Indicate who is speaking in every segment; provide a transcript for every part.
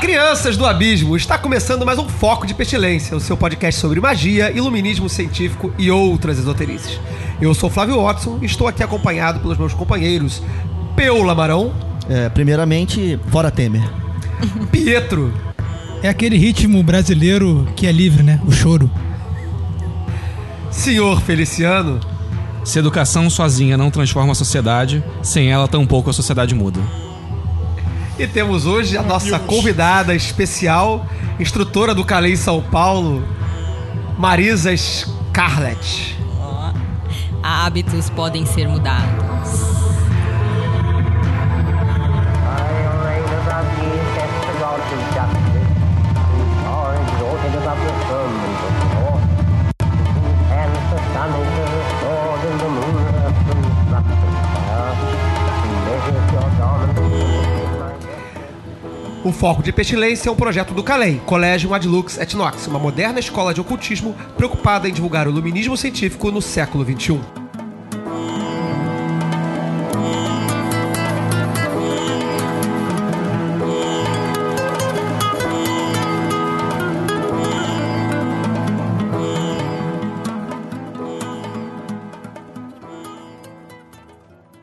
Speaker 1: Crianças do abismo! Está começando mais um Foco de Pestilência, o seu podcast sobre magia, iluminismo científico e outras esoterices. Eu sou Flávio Watson e estou aqui acompanhado pelos meus companheiros Peu Lamarão,
Speaker 2: É, primeiramente, fora Temer.
Speaker 1: Pietro,
Speaker 3: É aquele ritmo brasileiro que é livre, né? O choro.
Speaker 1: Senhor Feliciano
Speaker 4: Se educação sozinha não transforma a sociedade, sem ela tampouco a sociedade muda.
Speaker 1: E temos hoje a nossa convidada especial, instrutora do Calei São Paulo, Marisa Scarlett.
Speaker 5: Ó, hábitos podem ser mudados.
Speaker 1: O Foco de Pestilência é um projeto do Calem, Colégio Adlux et Nox, uma moderna escola de ocultismo preocupada em divulgar o iluminismo científico no século. XXI.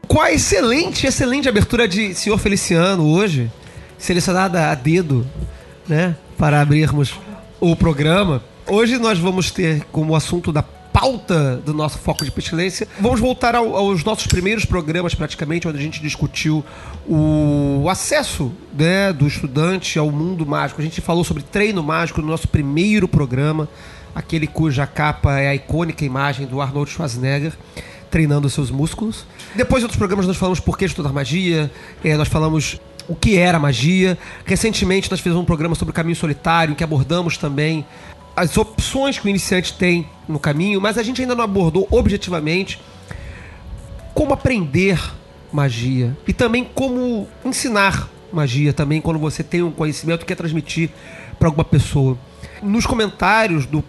Speaker 1: Com a excelente, excelente abertura de Senhor Feliciano hoje, selecionada a dedo, né, para abrirmos o programa. Hoje nós vamos ter como assunto da pauta do nosso foco de pestilência. Vamos voltar ao- aos nossos primeiros programas, praticamente, onde a gente discutiu o acesso né, do estudante ao mundo mágico. A gente falou sobre treino mágico no nosso primeiro programa, aquele cuja capa é a icônica imagem do Arnold Schwarzenegger treinando seus músculos. Depois de outros programas nós falamos por que estudar magia, eh, nós falamos o que era magia. Recentemente nós fizemos um programa sobre o caminho solitário, em que abordamos também as opções que o iniciante tem no caminho, mas a gente ainda não abordou objetivamente como aprender magia e também como ensinar magia também quando você tem um conhecimento que quer transmitir para alguma pessoa. Nos comentários do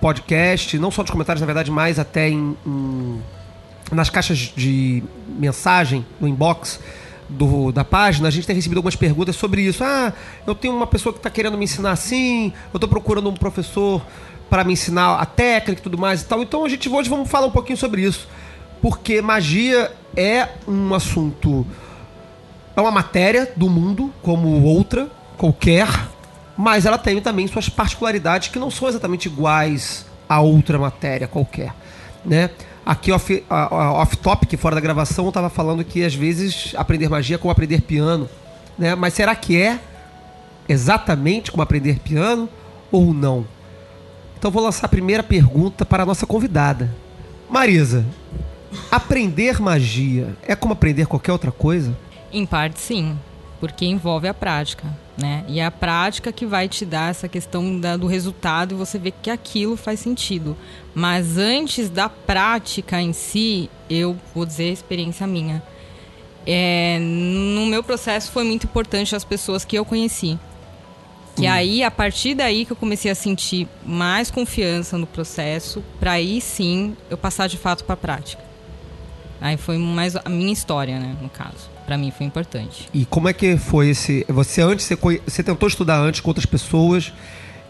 Speaker 1: podcast, não só nos comentários, na verdade, mais até em- em nas caixas de mensagem, no inbox do- da página, a gente tem recebido algumas perguntas sobre isso. Ah, eu tenho uma pessoa que está querendo me ensinar assim, eu estou procurando um professor para me ensinar a técnica e tudo mais e tal. Então a gente hoje vamos falar um pouquinho sobre isso. Porque magia é um assunto. É uma matéria do mundo, como outra, qualquer, mas ela tem também suas particularidades que não são exatamente iguais a outra matéria qualquer, né? Aqui off, a- off-topic, fora da gravação, eu tava falando que às vezes aprender magia é como aprender piano, né? Mas será que é exatamente como aprender piano ou não? Então vou lançar a primeira pergunta para a nossa convidada. Marisa, aprender magia é como aprender qualquer outra coisa?
Speaker 5: Em parte, sim, porque envolve a prática, né? E é a prática que vai te dar essa questão da- do resultado e você ver que aquilo faz sentido. Mas antes da prática em si, eu vou dizer a experiência minha. É, no meu processo foi muito importante as pessoas que eu conheci. Que aí, a partir daí que eu comecei a sentir mais confiança no processo, para aí sim eu passar de fato para a prática. Aí foi mais a minha história, né, no caso. Para mim foi importante.
Speaker 1: E como é que foi esse. Você antes, você, você tentou estudar antes com outras pessoas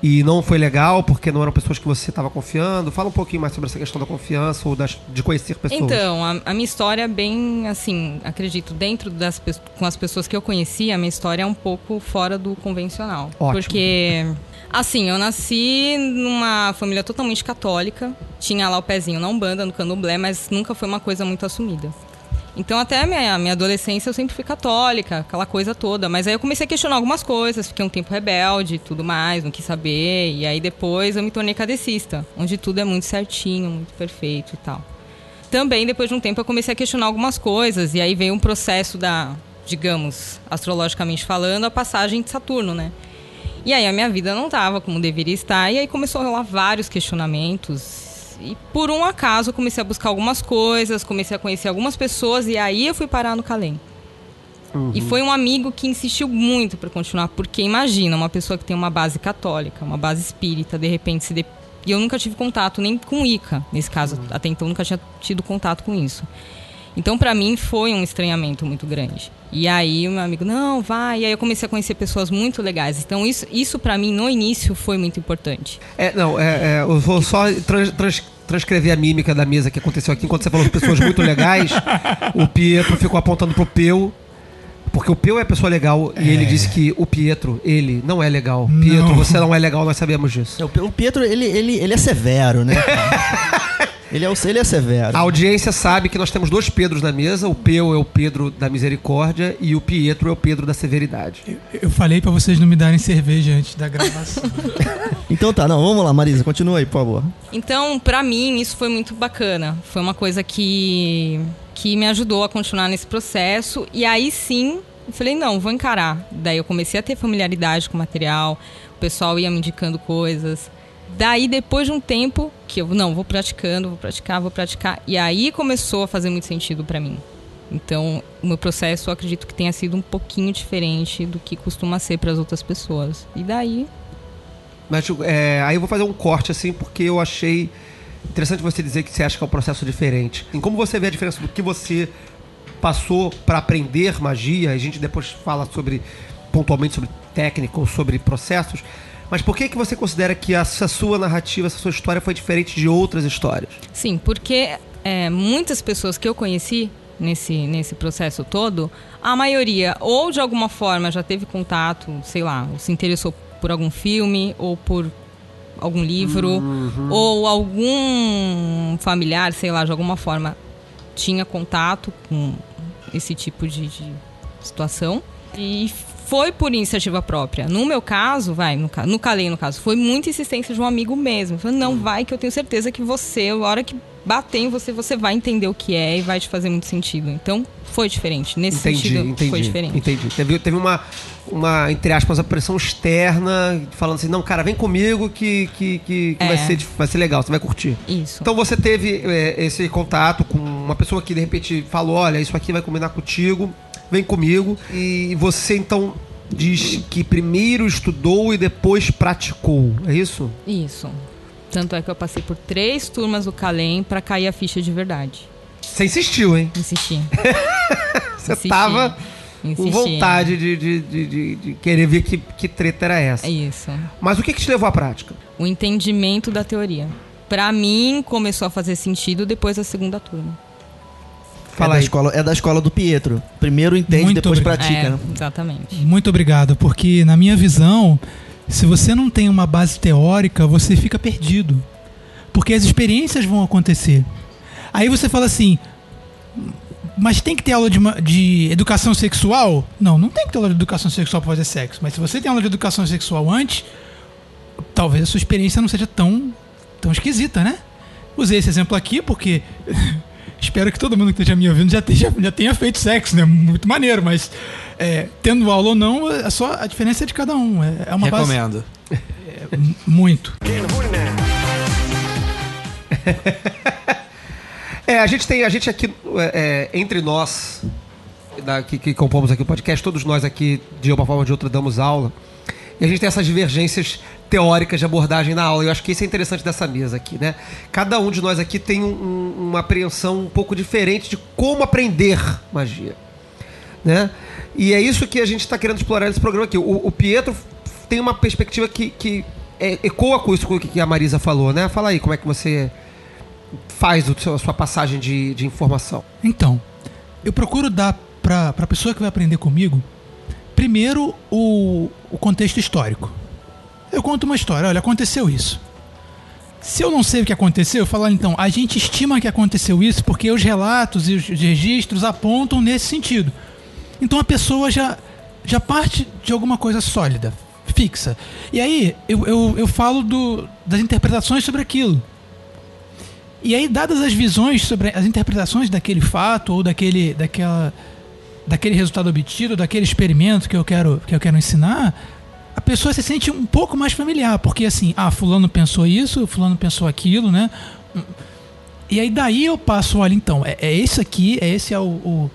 Speaker 1: e não foi legal porque não eram pessoas que você estava confiando? Fala um pouquinho mais sobre essa questão da confiança ou das, de conhecer pessoas.
Speaker 5: Então, a, a minha história é bem assim, acredito, dentro das com as pessoas que eu conheci, a minha história é um pouco fora do convencional.
Speaker 1: Ótimo.
Speaker 5: Porque assim, eu nasci numa família totalmente católica, tinha lá o pezinho na Umbanda, no Candomblé, mas nunca foi uma coisa muito assumida. Então, até a minha, minha adolescência eu sempre fui católica, aquela coisa toda. Mas aí eu comecei a questionar algumas coisas, fiquei um tempo rebelde e tudo mais, não quis saber. E aí depois eu me tornei cadecista, onde tudo é muito certinho, muito perfeito e tal. Também, depois de um tempo, eu comecei a questionar algumas coisas. E aí veio um processo da, digamos, astrologicamente falando, a passagem de Saturno, né? E aí a minha vida não estava como deveria estar. E aí começou a rolar vários questionamentos. E por um acaso eu comecei a buscar algumas coisas, comecei a conhecer algumas pessoas e aí eu fui parar no Calem. E foi um amigo que insistiu muito para continuar, porque imagina, uma pessoa que tem uma base católica, uma base espírita, de repente se de... E eu nunca tive contato nem com Ica, nesse caso, até então nunca tinha tido contato com isso. Então, para mim, foi um estranhamento muito grande. E aí, o meu amigo, não, vai. E aí, eu comecei a conhecer pessoas muito legais. Então, isso, isso para mim, no início, foi muito importante.
Speaker 1: É, não, é, é, eu vou só trans- trans- transcrever a mímica da mesa que aconteceu aqui. Enquanto você falou de pessoas muito legais, o Pietro ficou apontando pro Peu. Porque o Peu é pessoa legal e ele disse que o Pietro, ele, não é legal.
Speaker 3: Não.
Speaker 1: Pietro, você não é legal, nós sabemos disso.
Speaker 2: É, o Pietro, ele, ele, ele é severo, né? ele, é, o- ele é severo.
Speaker 1: A audiência sabe que nós temos dois Pedros na mesa. O Peu é o Pedro da misericórdia e o Pietro é o Pedro da severidade.
Speaker 3: Eu falei pra vocês não me darem cerveja antes da gravação.
Speaker 2: Então tá, não, vamos lá, Marisa, continua aí, por favor.
Speaker 5: Então, pra mim, isso foi muito bacana. Foi uma coisa que, que me ajudou a continuar nesse processo. E aí sim, eu falei, não, vou encarar. Daí eu comecei a ter familiaridade com o material, o pessoal ia me indicando coisas. Daí, depois de um tempo, que eu, não, vou praticando, vou praticar, vou praticar. E aí começou a fazer muito sentido pra mim. Então, o meu processo, eu acredito que tenha sido um pouquinho diferente do que costuma ser para as outras pessoas. E daí,
Speaker 1: Mas é, aí eu vou fazer um corte assim, porque eu achei interessante você dizer que você acha que é um processo diferente. Em como você vê a diferença do que você passou para aprender magia, a gente depois fala sobre pontualmente sobre técnica ou sobre processos. Mas por que que você considera que essa sua narrativa, essa sua história foi diferente de outras histórias?
Speaker 5: Sim, porque é, muitas pessoas que eu conheci nesse, nesse processo todo, a maioria ou de alguma forma já teve contato, sei lá, ou se interessou por algum filme ou por algum livro, ou algum familiar, sei lá, de alguma forma tinha contato com esse tipo de, de situação. E foi por iniciativa própria. No meu caso, vai, no, no Calei, no caso, foi muita insistência de um amigo mesmo. Falou, não, vai, que eu tenho certeza que você, a hora que bater em você, você vai entender o que é e vai te fazer muito sentido. Então, foi diferente. Nesse
Speaker 1: Entendi,
Speaker 5: sentido,
Speaker 1: entendi.
Speaker 5: foi diferente.
Speaker 1: Entendi. Teve, teve uma, uma, entre aspas, uma pressão externa, falando assim, não, cara, vem comigo que, que, que, que
Speaker 5: É.
Speaker 1: vai, ser, vai ser legal, você vai curtir.
Speaker 5: Isso.
Speaker 1: Então você teve é, esse contato com uma pessoa que de repente falou, olha, isso aqui vai combinar contigo, vem comigo. E você então diz que primeiro estudou e depois praticou, é isso?
Speaker 5: Isso. Tanto é que eu passei por três turmas do Calem pra cair a ficha de verdade.
Speaker 1: Você insistiu, hein?
Speaker 5: Insisti.
Speaker 1: Você
Speaker 5: Insisti.
Speaker 1: tava com
Speaker 5: Insisti.
Speaker 1: vontade de, de, de, de- de querer ver que, que treta era essa.
Speaker 5: É isso.
Speaker 1: Mas o que, que te levou à prática?
Speaker 5: O entendimento da teoria. Pra mim, começou a fazer sentido depois da segunda turma.
Speaker 1: Fala
Speaker 2: é, da escola, é da escola do Pietro. Primeiro entende,
Speaker 3: Muito
Speaker 2: depois
Speaker 3: obrigado.
Speaker 2: pratica,
Speaker 5: é,
Speaker 2: né?
Speaker 5: exatamente.
Speaker 3: Muito obrigado, porque na minha visão, se você não tem uma base teórica, você fica perdido. Porque as experiências vão acontecer. Aí você fala assim, mas tem que ter aula de, de educação sexual? Não, não tem que ter aula de educação sexual para fazer sexo. Mas se você tem aula de educação sexual antes, talvez a sua experiência não seja tão, tão esquisita, né? Usei esse exemplo aqui porque espero que todo mundo que esteja me ouvindo já, esteja, já tenha feito sexo, né? Muito maneiro, mas é, tendo aula ou não, é só a diferença é de cada um. É, é uma base
Speaker 4: Recomendo.
Speaker 3: muito.
Speaker 1: É, a gente tem, a gente aqui, é, é, entre nós, da- que, que compomos aqui o podcast, todos nós aqui, de uma forma ou de outra, damos aula. E a gente tem essas divergências teóricas de abordagem na aula. E eu acho que isso é interessante dessa mesa aqui, né? Cada um de nós aqui tem um- um- uma apreensão um pouco diferente de como aprender magia. Né? E é isso que a gente está querendo explorar nesse programa aqui. O, o Pietro tem uma perspectiva que, que é, ecoa com isso que a Marisa falou, né? Fala aí, como é que você faz a sua passagem de, de informação?
Speaker 3: Então, eu procuro dar para a pessoa que vai aprender comigo, primeiro o, o contexto histórico. Eu conto uma história, olha, aconteceu isso. Se eu não sei o que aconteceu, eu falo, "Olha, então, a gente estima que aconteceu isso porque os relatos e os registros apontam nesse sentido. Então a pessoa já, já parte de alguma coisa sólida, fixa. E aí eu, eu, eu falo do, das interpretações sobre aquilo. E aí, dadas as visões sobre as interpretações daquele fato ou daquele, daquela, daquele resultado obtido, daquele experimento que eu quero, que eu quero ensinar, a pessoa se sente um pouco mais familiar, porque assim, ah, fulano pensou isso, fulano pensou aquilo, né? E aí daí eu passo, olha, então, é, é esse aqui, é esse é o, o,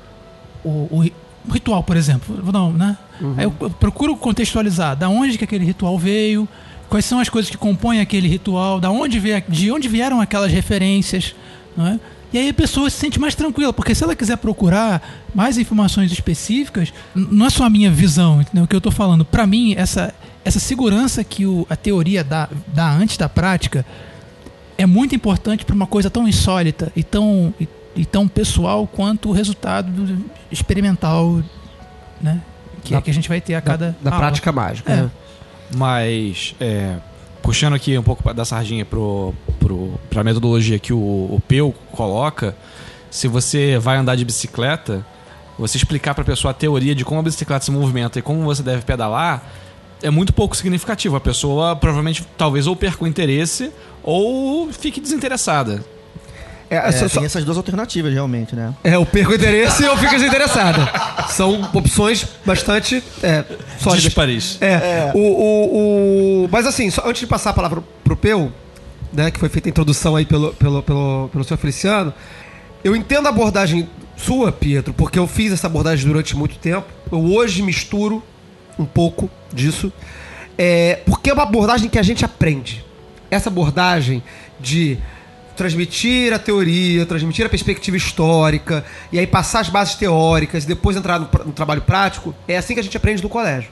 Speaker 3: o, o ritual, por exemplo. Não, né? Aí eu, eu procuro contextualizar da onde que aquele ritual veio, quais são as coisas que compõem aquele ritual, da onde veio, de onde vieram aquelas referências, não é? E aí a pessoa se sente mais tranquila, porque se ela quiser procurar mais informações específicas, não é só a minha visão, entendeu? O que eu estou falando. Para mim, essa, essa segurança que o- a teoria dá, dá antes da prática é muito importante para uma coisa tão insólita e tão, e, e tão pessoal quanto o resultado do- experimental, né? Que
Speaker 1: Da-
Speaker 3: é que a gente vai ter a cada
Speaker 1: Da
Speaker 3: aula.
Speaker 1: prática mágica.
Speaker 3: É.
Speaker 1: né?
Speaker 4: Mas, é, puxando aqui um pouco da sardinha pro, pro, pra metodologia que o, o Peu coloca, se você vai andar de bicicleta, você explicar pra pessoa a teoria de como a bicicleta se movimenta e como você deve pedalar, é muito pouco significativo. A pessoa provavelmente, talvez, ou perca o interesse ou fique desinteressada.
Speaker 1: É,
Speaker 2: É,
Speaker 1: só- só-
Speaker 2: tem essas duas alternativas, realmente, né?
Speaker 1: é, eu perco o interesse e eu fico desinteressada. São opções bastante é, sólidas.
Speaker 4: Dispares.
Speaker 1: É, O, o, o- Mas assim, só antes de passar a palavra pro Peu, né, que foi feita a introdução aí pelo, pelo, pelo, pelo senhor Feliciano, eu entendo a abordagem sua, Pietro, porque eu fiz essa abordagem durante muito tempo. Eu hoje misturo um pouco disso. É, porque é uma abordagem que a gente aprende. Essa abordagem de transmitir a teoria, transmitir a perspectiva histórica, e aí passar as bases teóricas depois entrar no, no trabalho prático, é assim que a gente aprende no colégio.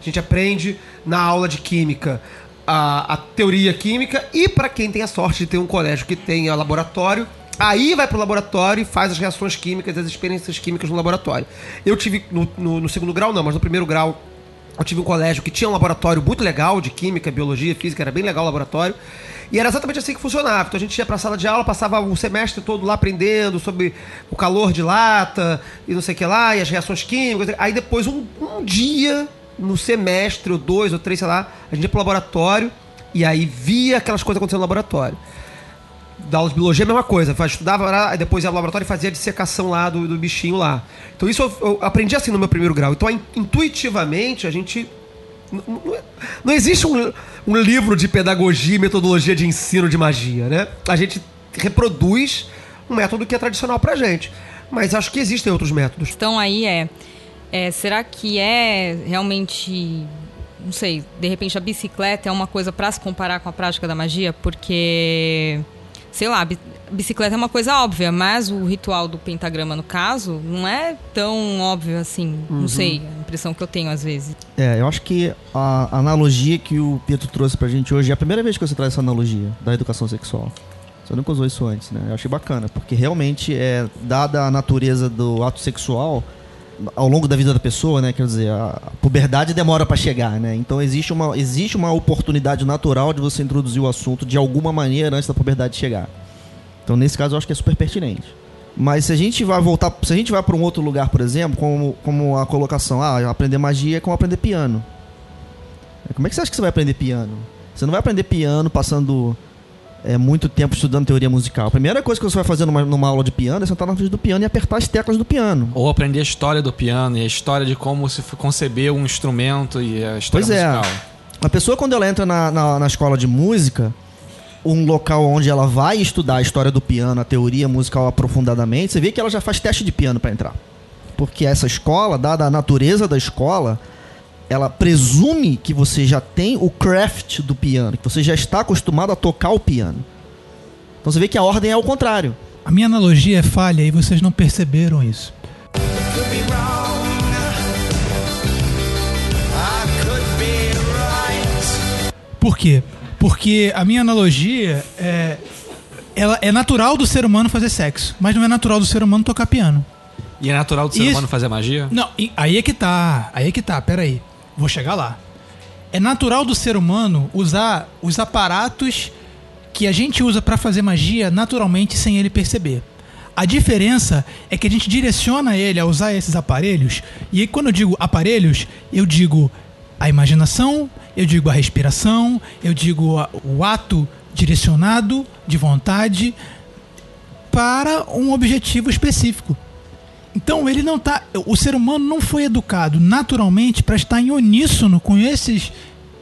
Speaker 1: A gente aprende na aula de química a, a teoria química e para quem tem a sorte de ter um colégio que tenha laboratório, aí vai pro laboratório e faz as reações químicas, as experiências químicas no laboratório. Eu tive no, no- no segundo grau não, mas no primeiro grau eu tive um colégio que tinha um laboratório muito legal de química, biologia, física, era bem legal o laboratório. E era exatamente assim que funcionava. Então a gente ia pra sala de aula, passava o semestre todo lá aprendendo sobre o calor de lata e não sei o que lá, e as reações químicas. Aí depois, um, um dia, no semestre, ou dois, ou três, sei lá, a gente ia pro laboratório e aí via aquelas coisas acontecendo no laboratório. Da aula de biologia, a mesma coisa. Estudava depois ia ao laboratório e fazia a dissecação lá do, do bichinho lá. Então isso eu, eu aprendi assim no meu primeiro grau. Então in- intuitivamente a gente. N- n- Não existe um, um livro de pedagogia e metodologia de ensino de magia, né? A gente reproduz um método que é tradicional pra gente. Mas acho que existem outros métodos.
Speaker 5: questão aí é, é, será que é realmente, não sei, de repente a bicicleta é uma coisa para se comparar com a prática da magia? Porque, sei lá, bi- bicicleta é uma coisa óbvia, mas o ritual do pentagrama, no caso, não é tão óbvio assim. Não sei, a impressão que eu tenho às vezes.
Speaker 2: É, eu acho que a analogia que o Pietro trouxe pra gente hoje é a primeira vez que você traz essa analogia da educação sexual. Você nunca usou isso antes, né? Eu achei bacana, porque realmente é dada a natureza do ato sexual ao longo da vida da pessoa, né? Quer dizer, a puberdade demora pra chegar, né? Então existe uma, existe uma oportunidade natural de você introduzir o assunto de alguma maneira antes da puberdade chegar. Então nesse caso eu acho que é super pertinente. Mas se a gente vai voltar, se a gente vai para um outro lugar, por exemplo, como, como a colocação, ah, aprender magia é como aprender piano. Como é que você acha que você vai aprender piano? Você não vai aprender piano passando é, muito tempo estudando teoria musical. A primeira coisa que você vai fazer numa, numa aula de piano é sentar na frente do piano e apertar as teclas do piano.
Speaker 4: Ou aprender a história do piano e a história de como se concebeu um instrumento e a história
Speaker 2: Pois é.
Speaker 4: musical.
Speaker 2: A pessoa, quando ela entra na, na, na escola de música, um local onde ela vai estudar a história do piano, a teoria musical aprofundadamente, você vê que ela já faz teste de piano para entrar. Porque essa escola, dada a natureza da escola, ela presume que você já tem o craft do piano, que você já está acostumado a tocar o piano. Então você vê que a ordem é o contrário.
Speaker 3: A minha analogia é falha e vocês não perceberam isso. Por quê? Porque a minha analogia é. Ela é natural do ser humano fazer sexo, mas não é natural do ser humano tocar piano.
Speaker 4: E é natural do ser
Speaker 3: Isso-
Speaker 4: humano fazer magia?
Speaker 3: Não, aí é que tá. Aí é que tá, peraí. Vou chegar lá. É natural do ser humano usar os aparatos que a gente usa pra fazer magia naturalmente sem ele perceber. A diferença é que a gente direciona ele a usar esses aparelhos, e quando eu digo aparelhos, eu digo a imaginação, eu digo a respiração, eu digo o ato direcionado de vontade para um objetivo específico. Então ele não tá. O ser humano não foi educado naturalmente para estar em uníssono com esses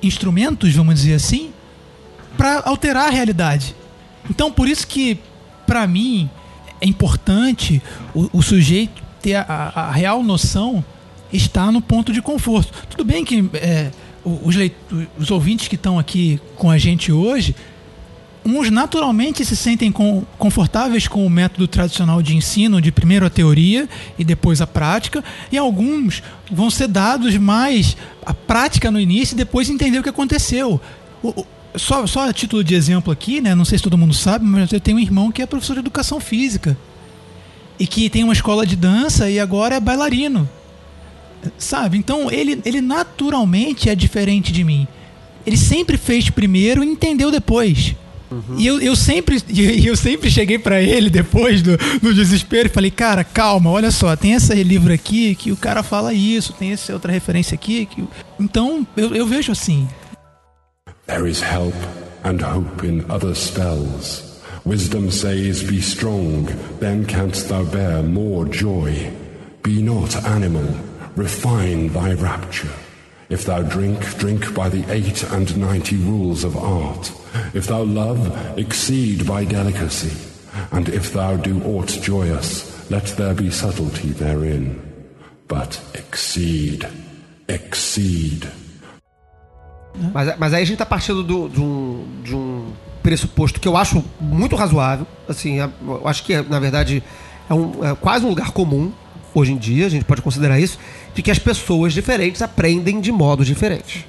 Speaker 3: instrumentos, vamos dizer assim, para alterar a realidade. Então, por isso que, para mim, é importante o, o sujeito ter a, a, a, real noção estar no ponto de conforto. Tudo bem que é, os, os ouvintes que estão aqui com a gente hoje uns naturalmente se sentem com, confortáveis com o método tradicional de ensino, de primeiro a teoria e depois a prática, e alguns vão ser dados mais a prática no início e depois entender o que aconteceu. O, o, só, só a título de exemplo aqui, né? Não sei se todo mundo sabe, mas eu tenho um irmão que é professor de educação física e que tem uma escola de dança e agora é bailarino. Sabe? Então ele, ele naturalmente é diferente de mim. Ele sempre fez primeiro e entendeu depois. Uhum. E eu, eu sempre eu sempre cheguei para ele depois do, do desespero e falei, cara, calma, olha só, tem esse livro aqui que o cara fala isso, tem essa outra referência aqui. Que... Então eu, eu vejo assim. There is help and hope in other spells. Wisdom says, Be strong, then canst thou bear more joy. Be not animal, refine thy rapture. If thou drink, drink by the eight and ninety rules of art. If thou love, exceed by delicacy. And if thou do aught joyous, let there be subtlety therein. But exceed, exceed.
Speaker 1: Mas, mas aí a gente tá partindo do, de, um, de um pressuposto que eu acho muito razoável. Assim, eu acho que, na verdade, é, um, é quase um lugar comum hoje em dia, a gente pode considerar isso, de que as pessoas diferentes aprendem de modos diferentes.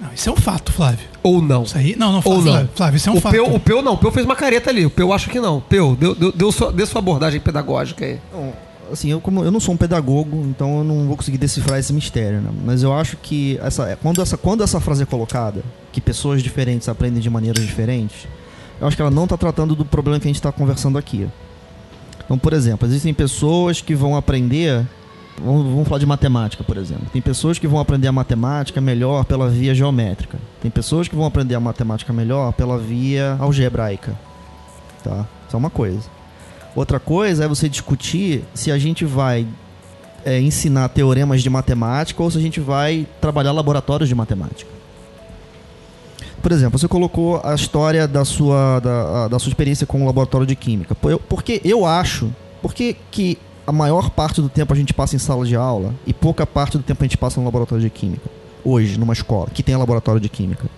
Speaker 3: Não, isso é um fato, Flávio.
Speaker 1: Ou não.
Speaker 3: Isso aí, não, não,
Speaker 1: Ou
Speaker 3: Flávio,
Speaker 1: não.
Speaker 3: Flávio, isso é um
Speaker 1: o
Speaker 3: fato.
Speaker 1: Peu, o Peu não, o Peu fez uma careta ali. O Peu acho que não. Peu, deu, deu, deu sua, dê sua abordagem pedagógica aí.
Speaker 2: Bom, assim, eu, como, eu não sou um pedagogo, então eu não vou conseguir decifrar esse mistério, né? Mas eu acho que essa, quando, essa, quando essa frase é colocada, que pessoas diferentes aprendem de maneiras diferentes, eu acho que ela não está tratando do problema que a gente está conversando aqui. Então, por exemplo, existem pessoas que vão aprender Vamos, vamos, falar de matemática, por exemplo. Tem pessoas que vão aprender a matemática melhor pela via geométrica. Tem pessoas que vão aprender a matemática melhor pela via algebraica. Tá? Isso é uma coisa. Outra coisa é você discutir se a gente vai é, ensinar teoremas de matemática ou se a gente vai trabalhar laboratórios de matemática. Por exemplo, você colocou a história da sua, da, da sua experiência com o laboratório de química. Porque eu acho. Porque que a maior parte do tempo a gente passa em sala de aula e pouca parte do tempo a gente passa no laboratório de química. Hoje, numa escola que tem laboratório de química.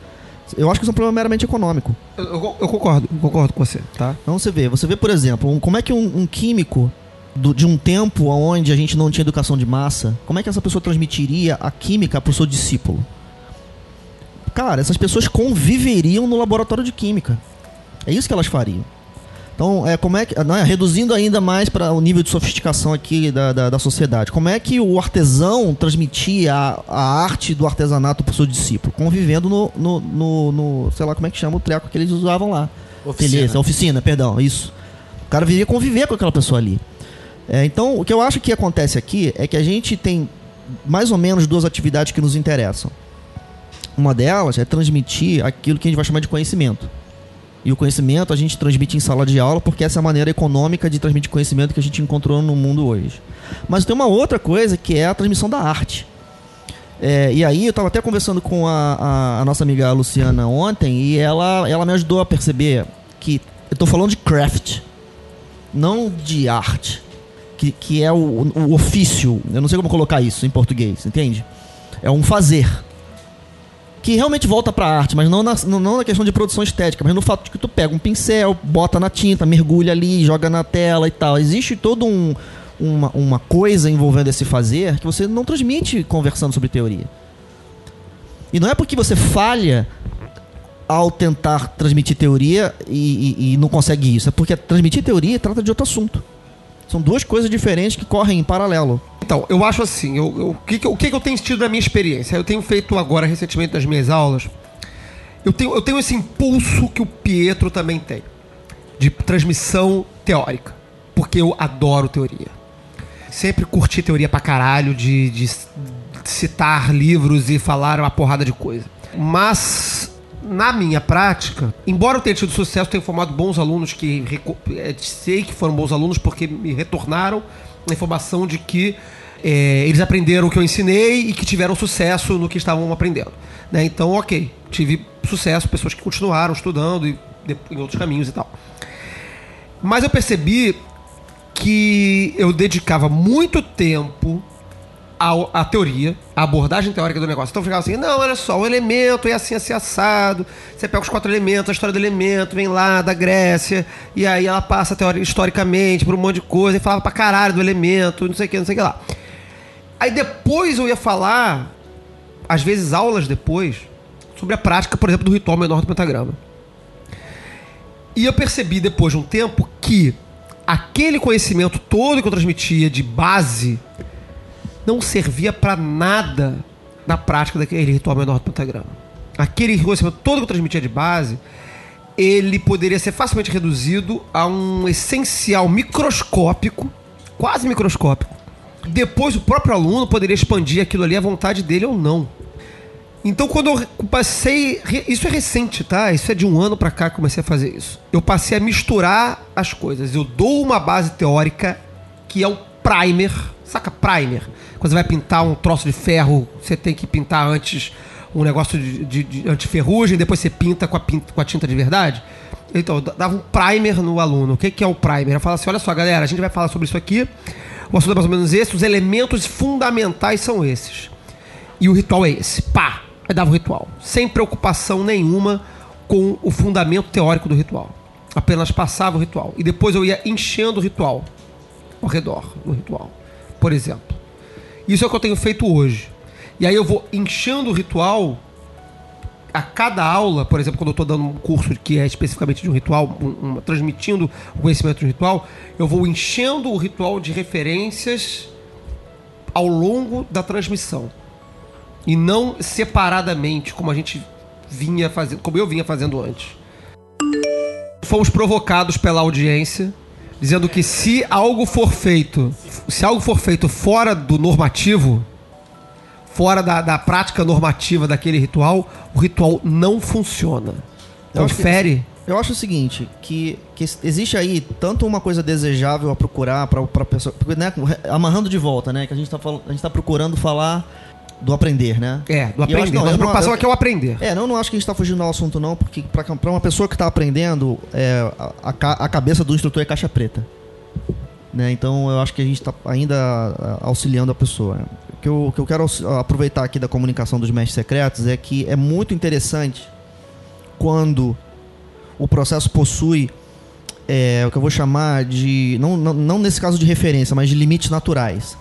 Speaker 2: Eu acho que isso é um problema meramente econômico.
Speaker 1: Eu, eu, eu concordo, eu concordo com você, tá?
Speaker 2: Então você vê, você vê, por exemplo, um, como é que um, um químico do, de um tempo onde a gente não tinha educação de massa, como é que essa pessoa transmitiria a química para o seu discípulo? Cara, essas pessoas conviveriam no laboratório de química. É isso que elas fariam. Então, é, como é que, não, é, reduzindo ainda mais para o nível de sofisticação aqui da, da, da, sociedade, como é que o artesão transmitia a, a arte do artesanato para o seu discípulo? Convivendo no, no, no, no, sei lá como é que chama o treco que eles usavam lá.
Speaker 4: Oficina.
Speaker 2: Beleza, oficina, perdão, isso. O cara vivia conviver com aquela pessoa ali. É, então, o que eu acho que acontece aqui é que a gente tem mais ou menos duas atividades que nos interessam. Uma delas é transmitir aquilo que a gente vai chamar de conhecimento. E o conhecimento a gente transmite em sala de aula porque essa é a maneira econômica de transmitir conhecimento que a gente encontrou no mundo hoje. Mas tem uma outra coisa que é a transmissão da arte. É, e aí eu estava até conversando com a, a, a, nossa amiga Luciana ontem e ela, ela me ajudou a perceber que eu estou falando de craft, não de arte, que, que é o, o ofício. Eu não sei como colocar isso em português, entende? É um fazer que realmente volta pra arte, mas não na, não na questão de produção estética, mas no fato de que tu pega um pincel, bota na tinta, mergulha ali, joga na tela e tal. Existe todo um, uma, uma coisa envolvendo esse fazer que você não transmite conversando sobre teoria. E não é porque você falha ao tentar transmitir teoria e, e, e não consegue isso, é porque transmitir teoria trata de outro assunto. São duas coisas diferentes que correm em paralelo.
Speaker 1: Então, eu acho assim, eu, eu, o, que, o que eu tenho tido da minha experiência? Eu tenho feito agora, recentemente, nas minhas aulas, eu tenho, eu tenho esse impulso que o Pietro também tem, de transmissão teórica, porque eu adoro teoria. Sempre curti teoria pra caralho, de, de citar livros e falar uma porrada de coisa. Mas na minha prática, embora eu tenha tido sucesso, tenho formado bons alunos que é, sei que foram bons alunos porque me retornaram a informação de que é, eles aprenderam o que eu ensinei e que tiveram sucesso no que estavam aprendendo. Né? Então, ok, tive sucesso, pessoas que continuaram estudando e em outros caminhos e tal. Mas eu percebi que eu dedicava muito tempo ao- à teoria, à abordagem teórica do negócio. Então ficava assim, não, olha só, o elemento é assim, assim, assado. Você pega os quatro elementos, a história do elemento, vem lá da Grécia, e aí ela passa teori- historicamente por um monte de coisa, e falava pra caralho do elemento, não sei o que, não sei o que lá. Aí depois eu ia falar, às vezes aulas depois, sobre a prática, por exemplo, do ritual menor do pentagrama. E eu percebi depois de um tempo que aquele conhecimento todo que eu transmitia de base não servia pra nada na prática daquele ritual menor do pentagrama. Aquele conhecimento todo que eu transmitia de base, ele poderia ser facilmente reduzido a um essencial microscópico, quase microscópico. Depois o próprio aluno poderia expandir aquilo ali à vontade dele ou não. Então, quando eu passei. Isso é recente, tá? Isso é de um ano pra cá que comecei a fazer isso. Eu passei a misturar as coisas. Eu dou uma base teórica que é o primer. Saca primer? Quando você vai pintar um troço de ferro, você tem que pintar antes um negócio de, de, de antiferrugem, depois você pinta com a, pin- com a tinta de verdade. Então, dava um primer no aluno. O que, que é o primer? Eu falava assim: olha só, galera, a gente vai falar sobre isso aqui. O assunto é mais ou menos esse, os elementos fundamentais são esses. E o ritual é esse. Pá! Aí dava o ritual. Sem preocupação nenhuma com o fundamento teórico do ritual. Apenas passava o ritual. E depois eu ia enchendo o ritual ao redor do ritual. Por exemplo. Isso é o que eu tenho feito hoje. E aí eu vou enchendo o ritual a cada aula, por exemplo, quando eu estou dando um curso que é especificamente de um ritual, um- um- transmitindo o conhecimento de um ritual, eu vou enchendo o ritual de referências ao longo da transmissão. E não separadamente, como a gente vinha fazendo, como eu vinha fazendo antes. Fomos provocados pela audiência, dizendo que se algo for feito, se algo for feito fora do normativo, fora da, da prática normativa daquele ritual, o ritual não funciona. Confere.
Speaker 2: Eu acho o seguinte, que, que existe aí tanto uma coisa desejável a procurar para para pessoa, porque, né, amarrando de volta, né, que a gente tá falando, a gente tá procurando falar do aprender, né?
Speaker 1: É, do
Speaker 2: eu acho-
Speaker 1: aprender.
Speaker 2: não,
Speaker 1: a
Speaker 2: não-
Speaker 1: preocupação
Speaker 2: eu-
Speaker 1: aqui é o aprender.
Speaker 2: É, não, não acho que a gente tá fugindo do assunto não, porque para uma pessoa que tá aprendendo, é, a, a ca- a cabeça do instrutor é caixa preta. Né? Então eu acho que a gente tá ainda auxiliando a pessoa. O que eu, que eu quero aproveitar aqui da comunicação dos mestres secretos é que é muito interessante quando o processo possui é, o que eu vou chamar de. Não, não, não nesse caso de referência, mas de limites naturais.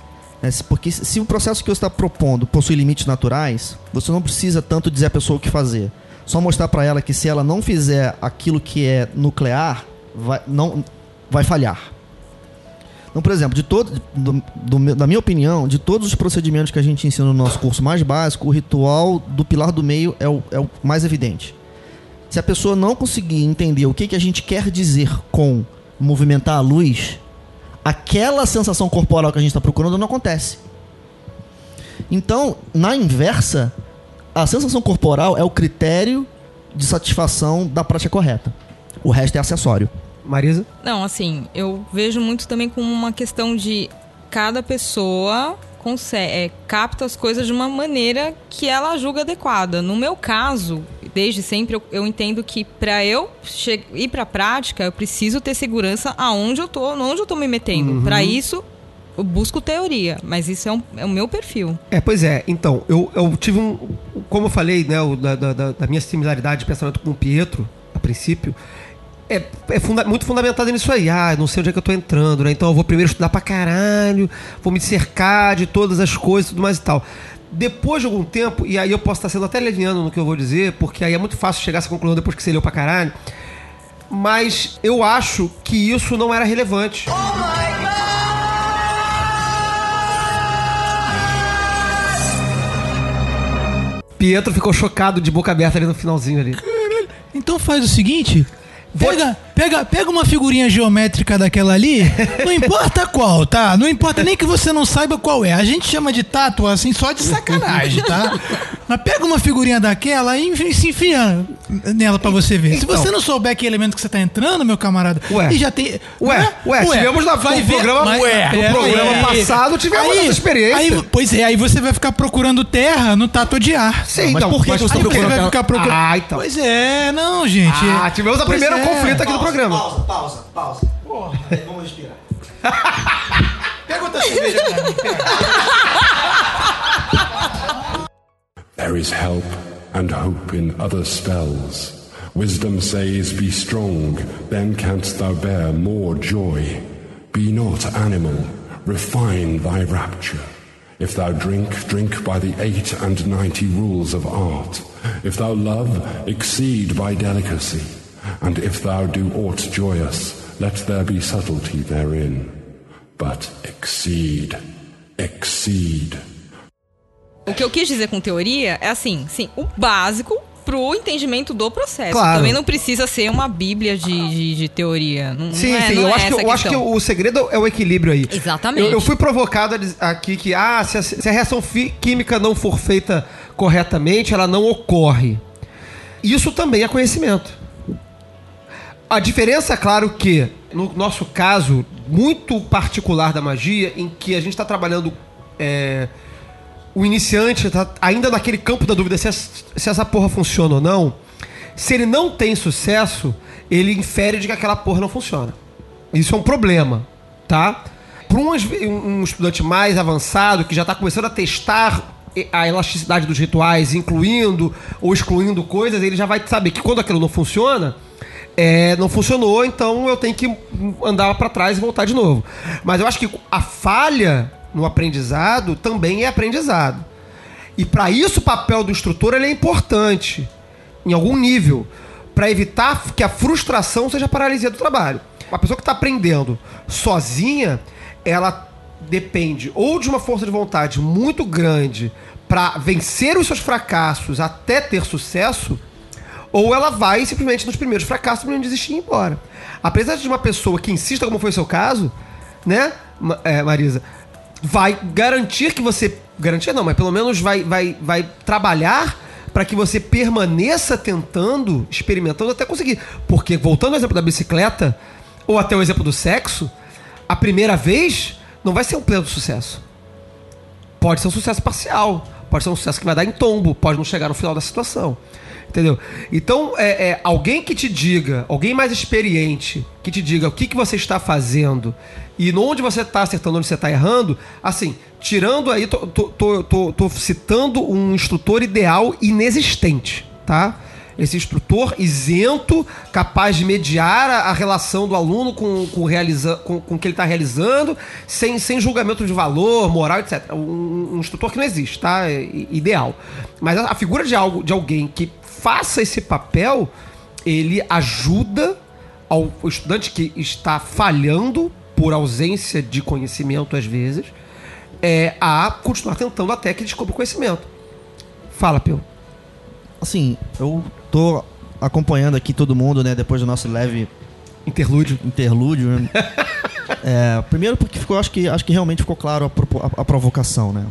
Speaker 2: Se- Porque se o processo que você está propondo possui limites naturais, você não precisa tanto dizer à pessoa o que fazer. Só mostrar para ela que se ela não fizer aquilo que é nuclear, vai, não, vai falhar. Então, por exemplo, de todo, do- do da minha opinião, de todos os procedimentos que a gente ensina no nosso curso mais básico, o ritual do pilar do meio é o, é o mais evidente. Se a pessoa não conseguir entender o que, que a gente quer dizer com movimentar a luz, aquela sensação corporal que a gente está procurando não acontece. Então, na inversa, a sensação corporal é o critério de satisfação da prática correta. O resto é acessório.
Speaker 1: Marisa?
Speaker 5: Não, assim, eu vejo muito também como uma questão de cada pessoa consegue, é, capta as coisas de uma maneira que ela julga adequada. No meu caso, desde sempre, eu, eu entendo que para eu ir para a prática, eu preciso ter segurança aonde eu tô, onde eu tô me metendo. Para isso, eu busco teoria, mas isso é, um- é o meu perfil.
Speaker 1: É, pois é. Então, eu, eu tive um. Como eu falei, né, o, da, da, da- minha similaridade de pensamento com o Pietro, a princípio, é, é funda- muito fundamentada nisso aí. Ah, não sei onde é que eu tô entrando, né? Então eu vou primeiro estudar pra caralho, vou me cercar de todas as coisas e tudo mais e tal. Depois de algum tempo, e aí eu posso estar sendo até leviano no que eu vou dizer, porque aí é muito fácil chegar a essa conclusão depois que você leu pra caralho. Mas eu acho que isso não era relevante. Pietro ficou chocado de boca aberta ali no finalzinho ali.
Speaker 3: Então faz o seguinte:
Speaker 1: Vou-
Speaker 3: pega, Pega, pega uma figurinha geométrica daquela ali, não importa qual, tá? Não importa nem que você não saiba qual é. A gente chama de tátua assim só de sacanagem, tá? Mas pega uma figurinha daquela e se enfia nela pra você ver. Se
Speaker 1: Então.
Speaker 3: você não souber que elemento que você tá entrando, meu camarada,
Speaker 1: Ué.
Speaker 3: e já tem.
Speaker 1: Ué,
Speaker 3: né?
Speaker 1: ué, tivemos na-
Speaker 3: vai
Speaker 1: no
Speaker 3: ver-
Speaker 1: programa-
Speaker 3: mas-
Speaker 1: ué, no
Speaker 3: pera
Speaker 1: programa
Speaker 3: aí.
Speaker 1: passado tivemos essa experiência.
Speaker 3: aí- pois é, aí você vai ficar procurando terra no tátua de ar.
Speaker 1: Sim,
Speaker 2: mas
Speaker 1: então,
Speaker 2: por que você tá?
Speaker 3: Você vai ficar procurando.
Speaker 1: Ah, então.
Speaker 3: Pois é, não, gente.
Speaker 1: Ah, tivemos o
Speaker 3: Pois
Speaker 1: primeiro
Speaker 3: é.
Speaker 1: conflito aqui no programa.
Speaker 2: Pausa, pausa, pausa. Porra, vamos respirar.
Speaker 3: Pega outra cerveja pra mim, pega.
Speaker 6: There is help and hope in other spells. Wisdom says, Be strong, then canst thou bear more joy. Be not animal, refine thy rapture. If thou drink, drink by the eight and ninety rules of art. If thou love, exceed by delicacy. And if thou do aught joyous, let there be subtlety therein. But exceed, exceed.
Speaker 5: O que eu quis dizer com teoria é assim, sim, o básico pro entendimento do processo.
Speaker 1: Claro.
Speaker 5: Também não precisa ser uma bíblia de, de, de teoria. Não,
Speaker 1: Sim,
Speaker 5: não é,
Speaker 1: sim.
Speaker 5: não
Speaker 1: Eu,
Speaker 5: é
Speaker 1: acho que, eu acho que o segredo é o equilíbrio aí.
Speaker 5: Exatamente.
Speaker 1: Eu, eu fui provocado aqui que ah, se, a, se a reação química não for feita corretamente, ela não ocorre. Isso também é conhecimento. A diferença é claro que, no nosso caso, muito particular da magia, em que a gente está trabalhando é, o iniciante tá ainda naquele campo da dúvida se, essa- se essa porra funciona ou não. Se ele não tem sucesso, ele infere de que aquela porra não funciona. Isso é um problema, tá? Para um, um estudante mais avançado que já está começando a testar a elasticidade dos rituais, incluindo ou excluindo coisas, ele já vai saber que quando aquilo não funciona, é, não funcionou, então eu tenho que andar para trás e voltar de novo. Mas eu acho que a falha no aprendizado também é aprendizado. E para isso o papel do instrutor é importante, em algum nível, para evitar que a frustração seja a paralisia do trabalho. A pessoa que está aprendendo sozinha, ela depende ou de uma força de vontade muito grande para vencer os seus fracassos até ter sucesso, ou ela vai simplesmente nos primeiros fracassos simplesmente desistir e ir embora. Apesar de uma pessoa que insista, como foi o seu caso, né, é, Marisa, vai garantir que você. Garantir não, mas pelo menos vai, vai, vai trabalhar para que você permaneça tentando, experimentando até conseguir. Porque, voltando ao exemplo da bicicleta, ou até o exemplo do sexo, a primeira vez não vai ser um pleno sucesso. Pode ser um sucesso parcial, pode ser um sucesso que vai dar em tombo, pode não chegar no final da situação. Entendeu? Então, é, é, alguém que te diga, alguém mais experiente, que te diga o que, que você está fazendo e onde você está acertando, onde você está errando, assim, tirando aí, tô, tô, tô, tô- citando um instrutor ideal inexistente, tá? Esse instrutor isento, capaz de mediar a, a relação do aluno com, com, com, com o que ele está realizando, sem, sem julgamento de valor, moral, etc. Um, um instrutor que não existe, tá? Ideal. Mas a, a figura de, algo, de alguém que faça esse papel, ele ajuda ao estudante que está falhando por ausência de conhecimento, às vezes, é, a continuar tentando até que descubra o conhecimento. Fala, Pio.
Speaker 2: Assim, eu tô acompanhando aqui todo mundo, né, depois do nosso leve
Speaker 1: Interlúdio.
Speaker 2: interlúdio. né? É, primeiro porque ficou, acho que, acho que realmente ficou claro a, a- a provocação, né?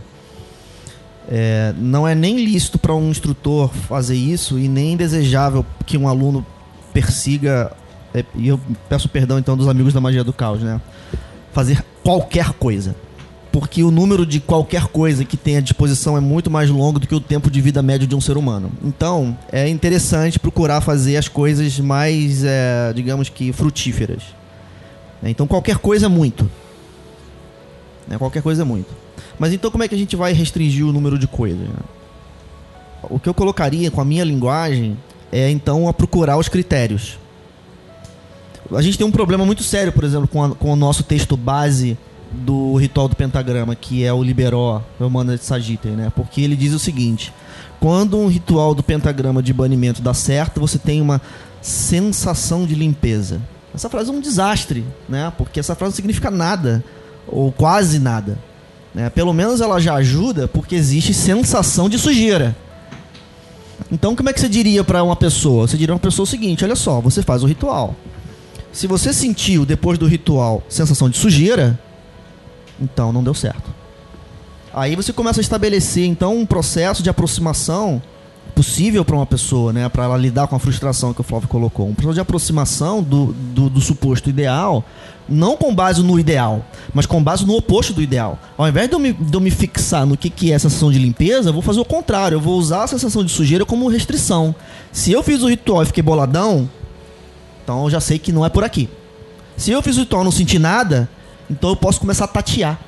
Speaker 2: É, não é nem lícito para um instrutor fazer isso e nem desejável que um aluno persiga, é, e eu peço perdão então dos amigos da magia do caos, né? Fazer qualquer coisa. Porque o número de qualquer coisa que tem à disposição é muito mais longo do que o tempo de vida médio de um ser humano. Então, é interessante procurar fazer as coisas mais, é, digamos que, frutíferas. Então, qualquer coisa é muito. Né? Qualquer coisa é muito. Mas então, como é que a gente vai restringir o número de coisas? O que eu colocaria com a minha linguagem é, então, a procurar os critérios. A gente tem um problema muito sério, por exemplo, com, a- com o nosso texto base do ritual do pentagrama, que é o Liberó, Romana de Sagiter, né? Porque ele diz o seguinte: quando um ritual do pentagrama de banimento dá certo, você tem uma sensação de limpeza. Essa frase é um desastre, né? Porque essa frase não significa nada, ou quase nada. Né? Pelo menos ela já ajuda porque existe sensação de sujeira. Então, como é que você diria para uma pessoa? Você diria pra uma pessoa o seguinte: olha só, você faz o ritual. Se você sentiu depois do ritual sensação de sujeira, então não deu certo. Aí você começa a estabelecer então um processo de aproximação possível para uma pessoa, né, para ela lidar com a frustração que o Flávio colocou, um processo de aproximação do, do, do, suposto ideal, não com base no ideal, mas com base no oposto do ideal. Ao invés de eu me, de eu me fixar no que, que é a sensação de limpeza, eu vou fazer o contrário, eu vou usar a sensação de sujeira como restrição. Se eu fiz o ritual e fiquei boladão, então eu já sei que não é por aqui. Se eu fiz o ritual e não senti nada, então eu posso começar a tatear.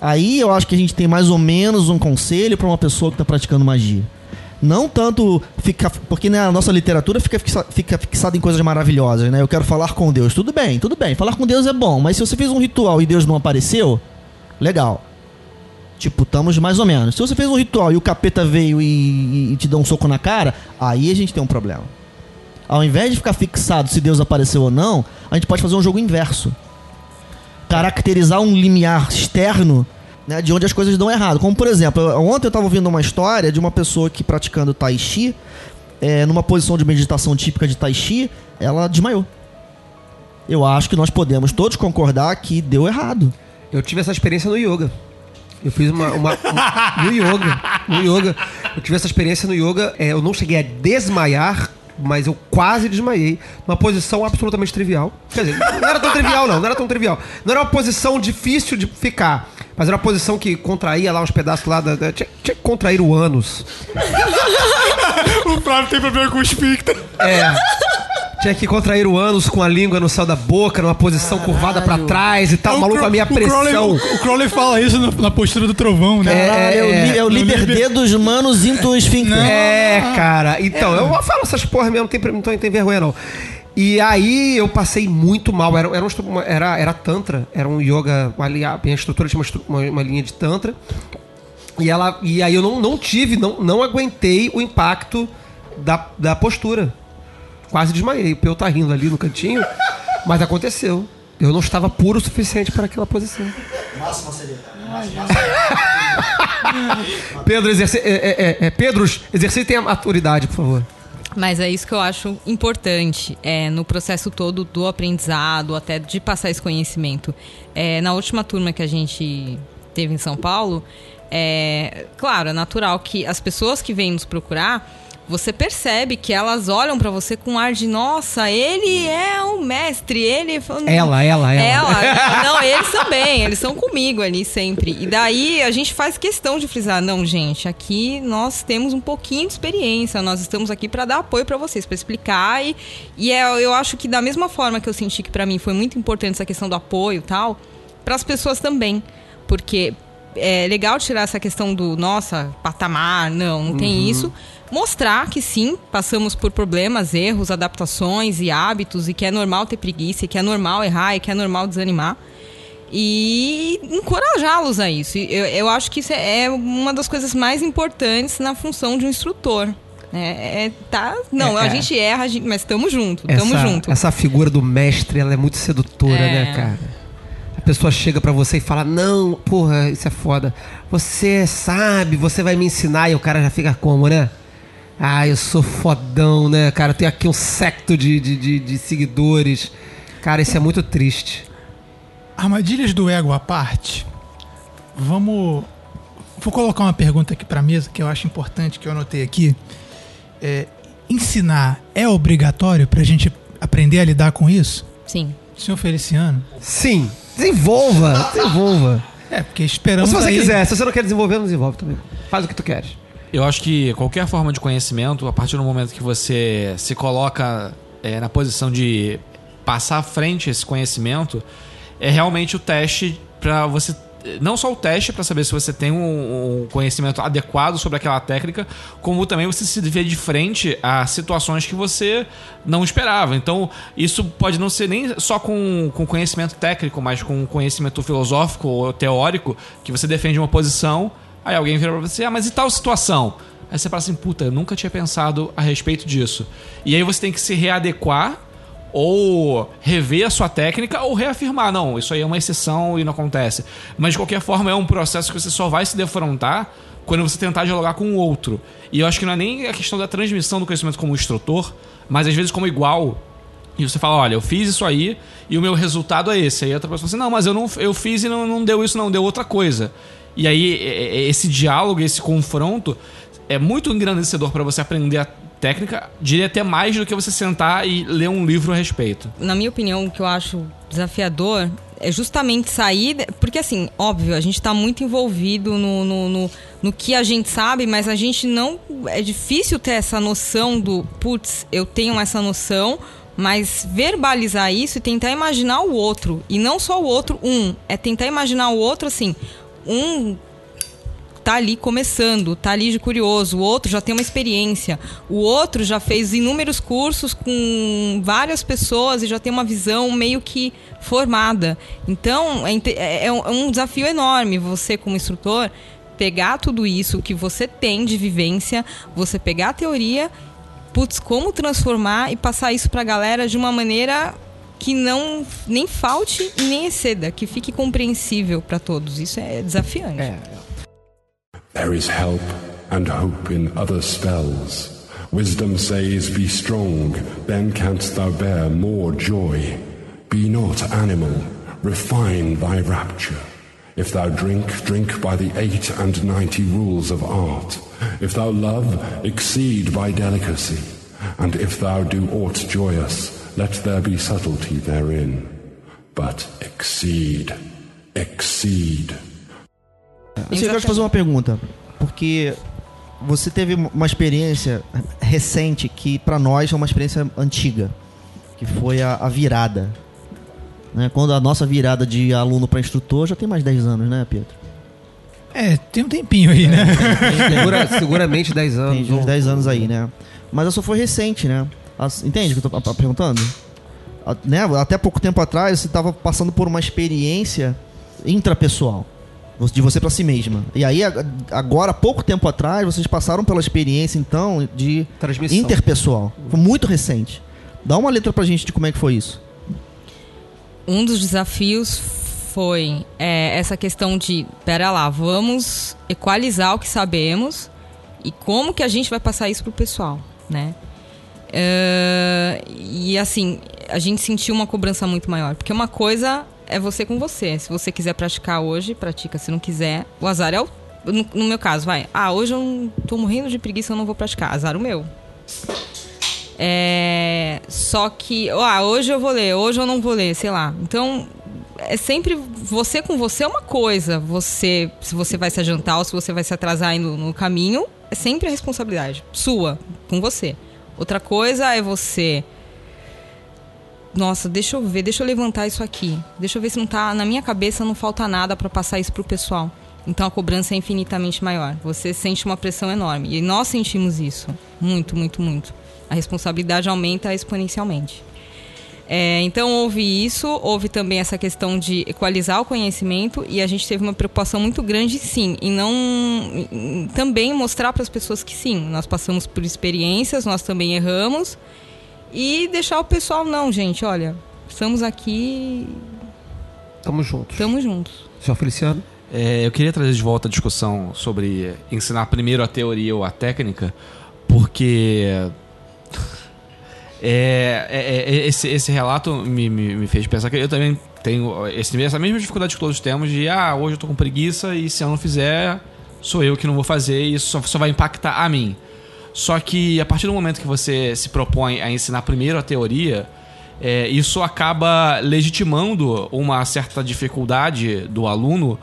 Speaker 2: Aí eu acho que a gente tem mais ou menos um conselho para uma pessoa que está praticando magia. Não tanto ficar. Porque na nossa literatura fica, fixa, fica fixada em coisas maravilhosas, né? Eu quero falar com Deus. Tudo bem, tudo bem. Falar com Deus é bom. Mas se você fez um ritual e Deus não apareceu, legal. Tipo, estamos mais ou menos. Se você fez um ritual e o capeta veio e, e, te deu um soco na cara, aí a gente tem um problema. Ao invés de ficar fixado se Deus apareceu ou não, a gente pode fazer um jogo inverso. Caracterizar um limiar externo né, de onde as coisas dão errado. Como, por exemplo, ontem eu estava ouvindo uma história de uma pessoa que praticando Tai Chi, é, numa posição de meditação típica de Tai Chi, ela desmaiou. Eu acho que nós podemos todos concordar que deu errado.
Speaker 1: Eu tive essa experiência no yoga. Eu fiz uma. uma um, no yoga. No yoga. Eu tive essa experiência no yoga. É, eu não cheguei a desmaiar, mas eu quase desmaiei. Numa posição absolutamente trivial. Quer dizer, não era tão trivial, não. Não era tão trivial. Não era uma posição difícil de ficar. Mas era uma posição que contraía lá uns pedaços lá da. da tinha, tinha, que contrair o ânus.
Speaker 4: o Flávio tem problema com o espírito.
Speaker 1: É. Tinha que contrair o ânus com a língua no céu da boca, numa posição Caralho. curvada para trás e tal. O maluco, a minha pressão.
Speaker 3: Crowley, o, Crowley fala isso na, postura do trovão, né?
Speaker 2: É, é, é, é o liber dos manos into esfíncter.
Speaker 1: É, cara. Então, é. eu falo essas porra mesmo, não tem, não tem vergonha não. E aí eu passei muito mal. Era, era, um, era, era Tantra, era um yoga. A minha estrutura tinha uma, uma, uma, linha de Tantra. E, ela, e aí eu não, não tive, não, não aguentei o impacto da, da postura. Quase desmaiei. O Peu tá rindo ali no cantinho, mas aconteceu. Eu não estava puro o suficiente para aquela posição. Máxima seriedade. Pedro, exerce, é, é, é, é Pedro, exercitem a maturidade, por favor.
Speaker 5: Mas é isso que eu acho importante é, no processo todo do aprendizado, até de passar esse conhecimento. É, na última turma que a gente teve em São Paulo, é claro, é natural que as pessoas que vêm nos procurar você percebe que elas olham para você com ar de nossa, ele é um mestre, ele
Speaker 1: ela, ela, ela.
Speaker 5: Ela, não, eles também, eles são comigo ali sempre. E daí a gente faz questão de frisar, não, gente, aqui nós temos um pouquinho de experiência, nós estamos aqui para dar apoio para vocês, para explicar e, e é, eu acho que da mesma forma que eu senti que para mim foi muito importante essa questão do apoio, tal, para as pessoas também, porque é legal tirar essa questão do nossa patamar, não, não tem uhum. isso mostrar que sim, passamos por problemas, erros, adaptações e hábitos, e que é normal ter preguiça, e que é normal errar, e que é normal desanimar. E encorajá-los a isso. Eu, eu acho que isso é uma das coisas mais importantes na função de um instrutor. É, é, tá, não, é, a é. gente erra, a gente, mas estamos juntos, estamos juntos.
Speaker 1: Essa figura do mestre, ela é muito sedutora, né, é. cara? A pessoa chega para você e fala: Não, porra, isso é foda. Você sabe, você vai me ensinar, e o cara já fica como, né? Ah, eu sou fodão, né, cara? Eu tenho aqui um secto de, de, de, de seguidores. Cara, isso é muito triste.
Speaker 3: Armadilhas do ego à parte, vamos. Vou colocar uma pergunta aqui para mesa que eu acho importante, que eu anotei aqui. É, ensinar é obrigatório para a gente aprender a lidar com isso?
Speaker 5: Sim.
Speaker 3: Senhor Feliciano?
Speaker 1: Sim. Desenvolva, desenvolva.
Speaker 3: É, porque esperamos.
Speaker 1: Ou se você aí... quiser, se você não quer desenvolver, não desenvolve também. Faz o que tu queres.
Speaker 4: Eu acho que qualquer forma de conhecimento, a partir do momento que você se coloca é, na posição de passar à frente esse conhecimento, é realmente o teste para você não só o teste para saber se você tem um, um, conhecimento adequado sobre aquela técnica, como também você se vê de frente a situações que você não esperava. Então, isso pode não ser nem só com, com conhecimento técnico, mas com conhecimento filosófico ou teórico, que você defende uma posição Aí alguém vira pra você, ah, mas e tal situação? Aí você fala assim, puta, eu nunca tinha pensado a respeito disso. E aí você tem que se readequar ou rever a sua técnica ou reafirmar, não, isso aí é uma exceção e não acontece. Mas de qualquer forma é um processo que você só vai se defrontar quando você tentar dialogar com o outro. E eu acho que não é nem a questão da transmissão do conhecimento como instrutor, mas às vezes como igual E você fala, olha, eu fiz isso aí e o meu resultado é esse. Aí outra pessoa fala assim, não, mas eu, não, eu fiz e não, não deu isso, não, deu outra coisa. E aí é- é- esse diálogo, esse confronto é muito engrandecedor para você aprender a técnica, diria até mais do que você sentar e ler um livro a respeito.
Speaker 5: na minha opinião, o que eu acho desafiador é justamente sair. Porque, assim, óbvio, a gente tá muito envolvido no, no, no, no que a gente sabe, mas a gente não. É difícil ter essa noção do, putz, eu tenho essa noção, mas verbalizar isso e tentar imaginar o outro. E não só o outro, um. É tentar imaginar o outro, assim, um tá ali começando, tá ali de curioso, o outro já tem uma experiência, o outro já fez inúmeros cursos com várias pessoas e já tem uma visão meio que formada. Então, é, é- é um- é um desafio enorme você, como instrutor, pegar tudo isso que você tem de vivência, você pegar a teoria, putz, como transformar e passar isso pra galera de uma maneira que não nem falte e nem exceda, que fique compreensível para todos. Isso é desafiante.
Speaker 1: É,
Speaker 6: There is help and hope in other spells. Wisdom says, Be strong, then canst thou bear more joy. Be not animal, refine thy rapture. If thou drink, drink by the eight and ninety rules of art. If thou love, exceed by delicacy. And if thou do aught joyous, let there be subtlety therein. But exceed, exceed.
Speaker 2: Eu sei, eu quero te fazer uma pergunta. Porque você teve uma experiência recente que pra nós é uma experiência antiga, que foi a, a virada. Né? Quando a nossa virada de aluno pra instrutor já tem mais 10 anos, né, Pedro?
Speaker 3: É, tem um tempinho aí, né?
Speaker 1: Segura- seguramente 10 anos.
Speaker 2: Tem uns 10 anos aí, né? Mas essa foi recente, né? As- entende o que eu a- perguntando? A- né? Até pouco tempo atrás você estava passando por uma experiência intrapessoal. De você pra si mesma. E aí, agora, pouco tempo atrás, vocês passaram pela experiência, então, de
Speaker 1: Transmissão.
Speaker 2: interpessoal. Foi muito recente. Dá uma letra pra gente de como é que foi isso.
Speaker 5: um dos desafios foi é, essa questão de, pera lá, vamos equalizar o que sabemos e como que a gente vai passar isso pro pessoal, né? É, e assim, a gente sentiu uma cobrança muito maior, porque uma coisa é você com você. Se você quiser praticar hoje, pratica. Se não quiser, o azar é o. No, no meu caso, vai. Ah, hoje eu tô morrendo de preguiça, eu não vou praticar. Azar o meu. É, só que, ah, hoje eu vou ler, hoje eu não vou ler, sei lá. Então, é sempre você com você é uma coisa. Você, se você vai se adiantar ou se você vai se atrasar no, no caminho, é sempre a responsabilidade sua, com você. Outra coisa é você. Nossa, deixa eu ver, deixa eu levantar isso aqui. Deixa eu ver se não tá na minha cabeça, não falta nada para passar isso pro pessoal. Então a cobrança é infinitamente maior. Você sente uma pressão enorme. E nós sentimos isso. Muito, muito, muito. A responsabilidade aumenta exponencialmente. É, então houve isso, houve também essa questão de equalizar o conhecimento e a gente teve uma preocupação muito grande, sim, em não em- também mostrar para as pessoas que sim, nós passamos por experiências, nós também erramos e deixar o pessoal não, gente, olha, estamos aqui,
Speaker 1: Tamo juntos.
Speaker 5: estamos juntos.
Speaker 1: Senhor Feliciano?
Speaker 4: É, eu queria trazer de volta a discussão sobre ensinar primeiro a teoria ou a técnica, porque é, é- é- esse, esse relato me, me, me fez pensar que eu também tenho esse, essa mesma dificuldade que todos temos de ah, hoje eu tô com preguiça e se eu não fizer, sou eu que não vou fazer e isso só, só vai impactar a mim. Só que a partir do momento que você se propõe a ensinar primeiro a teoria, é, isso acaba legitimando uma certa dificuldade do aluno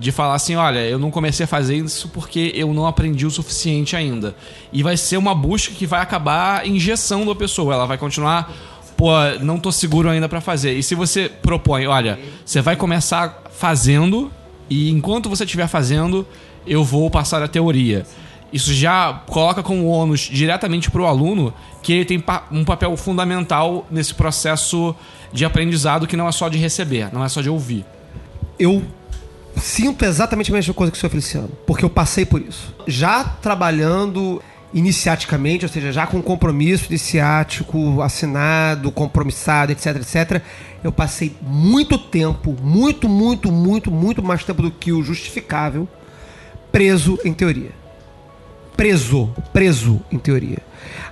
Speaker 4: de falar assim, olha, eu não comecei a fazer isso porque eu não aprendi o suficiente ainda. E vai ser uma busca que vai acabar engessando a pessoa. Ela vai continuar, pô, não tô seguro ainda pra fazer. E se você propõe, olha, você vai começar fazendo e enquanto você estiver fazendo, eu vou passar a teoria. Isso já coloca como ônus diretamente para o aluno que ele tem um papel fundamental nesse processo de aprendizado que não é só de receber, não é só de ouvir.
Speaker 1: Eu sinto exatamente a mesma coisa que o senhor Feliciano, porque eu passei por isso. Já trabalhando iniciaticamente, ou seja, já com compromisso iniciático, assinado, compromissado, etc, etc, eu passei muito tempo, muito, muito, muito, muito mais tempo do que o justificável, preso em teoria. Preso, preso em teoria.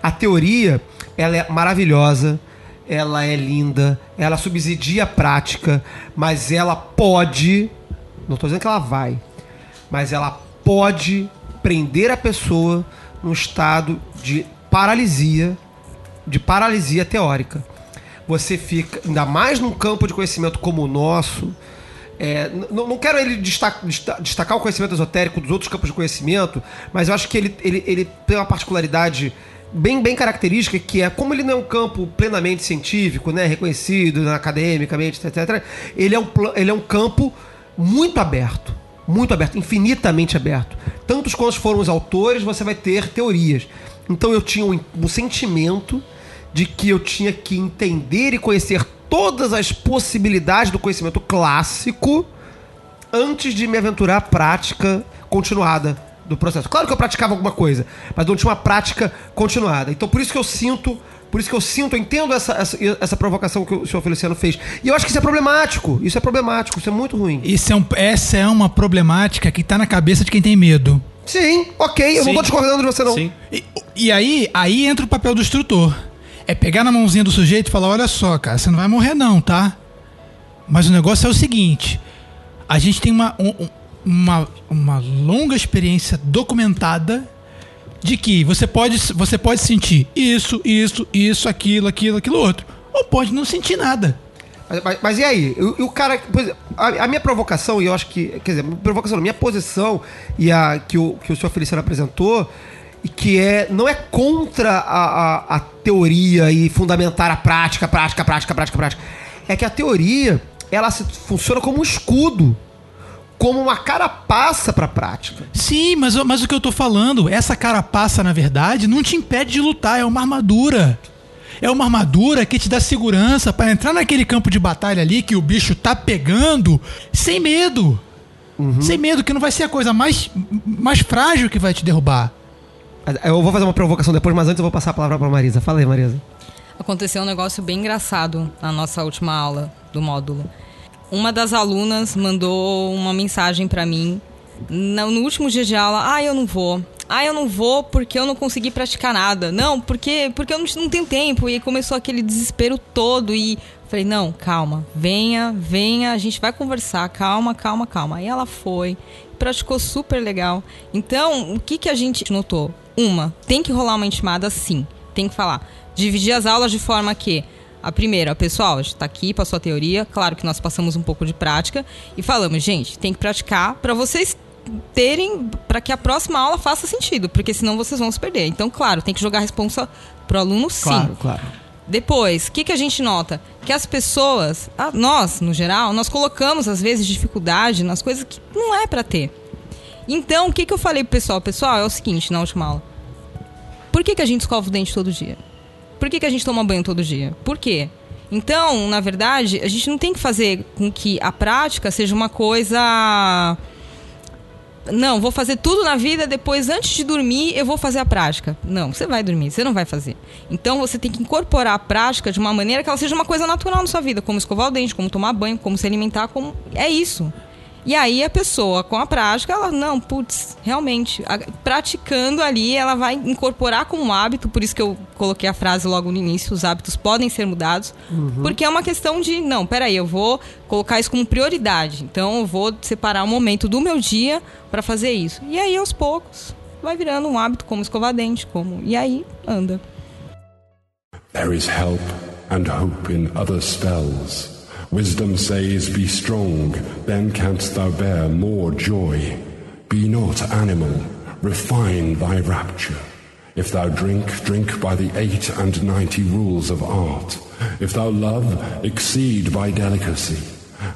Speaker 1: A teoria, ela é maravilhosa, ela é linda, ela subsidia a prática, mas ela pode, não estou dizendo que ela vai, mas ela pode prender a pessoa num estado de paralisia, de paralisia teórica. Você fica, ainda mais num campo de conhecimento como o nosso, é, n- não quero ele destaca- desta- destacar o conhecimento esotérico dos outros campos de conhecimento, mas eu acho que ele, ele, ele tem uma particularidade bem, bem característica, que é como ele não é um campo plenamente científico, né, reconhecido academicamente, etc. Ele é, um, ele é um campo muito aberto. Muito aberto, infinitamente aberto. Tantos quantos foram os autores, você vai ter teorias. Então eu tinha um, um sentimento de que eu tinha que entender e conhecer todas as possibilidades do conhecimento clássico antes de me aventurar à prática continuada do processo. Claro que eu praticava alguma coisa, mas não tinha uma prática continuada. Então por isso que eu sinto, por isso que eu sinto, eu entendo essa, essa, essa provocação que o senhor Feliciano fez. E eu acho que isso é problemático. Isso é problemático, isso é muito ruim.
Speaker 3: Isso é um- essa é uma problemática que tá na cabeça de quem tem medo.
Speaker 1: Sim, ok, eu não tô discordando de você não.
Speaker 4: Sim.
Speaker 3: E, e aí, aí entra o papel do instrutor. É pegar na mãozinha do sujeito e falar: olha só, cara, você não vai morrer, não, tá? Mas o negócio é o seguinte: a gente tem uma, um- um- uma, uma longa experiência documentada de que você pode, você pode sentir isso, isso, isso, aquilo, aquilo, aquilo outro. Ou pode não sentir nada.
Speaker 1: Mas, mas- mas e aí? O, o cara. a, a minha provocação, e eu acho que. Quer dizer, provocação, minha posição e a que o, que o senhor Feliciano apresentou, e que é. Não é contra a, a, a teoria e fundamentar a prática, prática, prática, prática, prática. É que a teoria, ela se- funciona como um escudo. Como uma carapaça pra prática.
Speaker 3: Sim, mas, o- mas o que eu tô falando, essa carapaça, na verdade, não te impede de lutar, é uma armadura. É uma armadura que te dá segurança pra entrar naquele campo de batalha ali que o bicho tá pegando sem medo. Sem medo, que não vai ser a coisa mais, mais frágil que vai te derrubar.
Speaker 1: Eu vou fazer uma provocação depois, mas antes eu vou passar a palavra pra Marisa. Fala aí, Marisa.
Speaker 5: Aconteceu um negócio bem engraçado na nossa última aula do módulo. Uma das alunas mandou uma mensagem pra mim no, no último dia de aula. Ah, eu não vou. Ah, eu não vou porque eu não consegui praticar nada. Não, porque, porque eu não, não tenho tempo. E começou aquele desespero todo. E falei, não, calma. Venha, venha. A gente vai conversar. Calma, calma, calma. Aí ela foi. Praticou super legal. Então, o que, que a gente notou? Uma, tem que rolar uma intimada sim. Tem que falar. Dividir as aulas de forma que a primeira, pessoal, a gente tá aqui para sua teoria. Claro que nós passamos um pouco de prática e falamos, gente, tem que praticar para vocês terem para que a próxima aula faça sentido, porque senão vocês vão se perder. Então, claro, tem que jogar a responsa pro aluno sim.
Speaker 1: Claro, claro.
Speaker 5: Depois, o que, que a gente nota? Que as pessoas, a- nós, no geral, nós colocamos às vezes dificuldade nas coisas que não é pra ter. Então, o que, que eu falei pro pessoal? Pessoal, é o seguinte, na última aula. Por que, que a gente escova o dente todo dia? Por que, que a gente toma banho todo dia? Por quê? Então, na verdade, a gente não tem que fazer com que a prática seja uma coisa. Não, vou fazer tudo na vida, depois, antes de dormir, eu vou fazer a prática. Não, você vai dormir, você não vai fazer. Então você tem que incorporar a prática de uma maneira que ela seja uma coisa natural na sua vida, como escovar o dente, como tomar banho, como se alimentar, como. É isso. E aí a pessoa, com a prática, ela, não, putz, realmente, a- praticando ali, ela vai incorporar como um hábito, por isso que eu coloquei a frase logo no início, os hábitos podem ser mudados, porque é uma questão de, não, peraí, eu vou colocar isso como prioridade, então eu vou separar um momento do meu dia para fazer isso. E aí, aos poucos, vai virando um hábito, como escovar dente, como... E aí, anda.
Speaker 6: There is help and hope in other spells. Wisdom says, Be strong, then canst thou bear more joy. Be not animal, refine thy rapture. If thou drink, drink by the eight and ninety rules of art. If thou love, exceed by delicacy.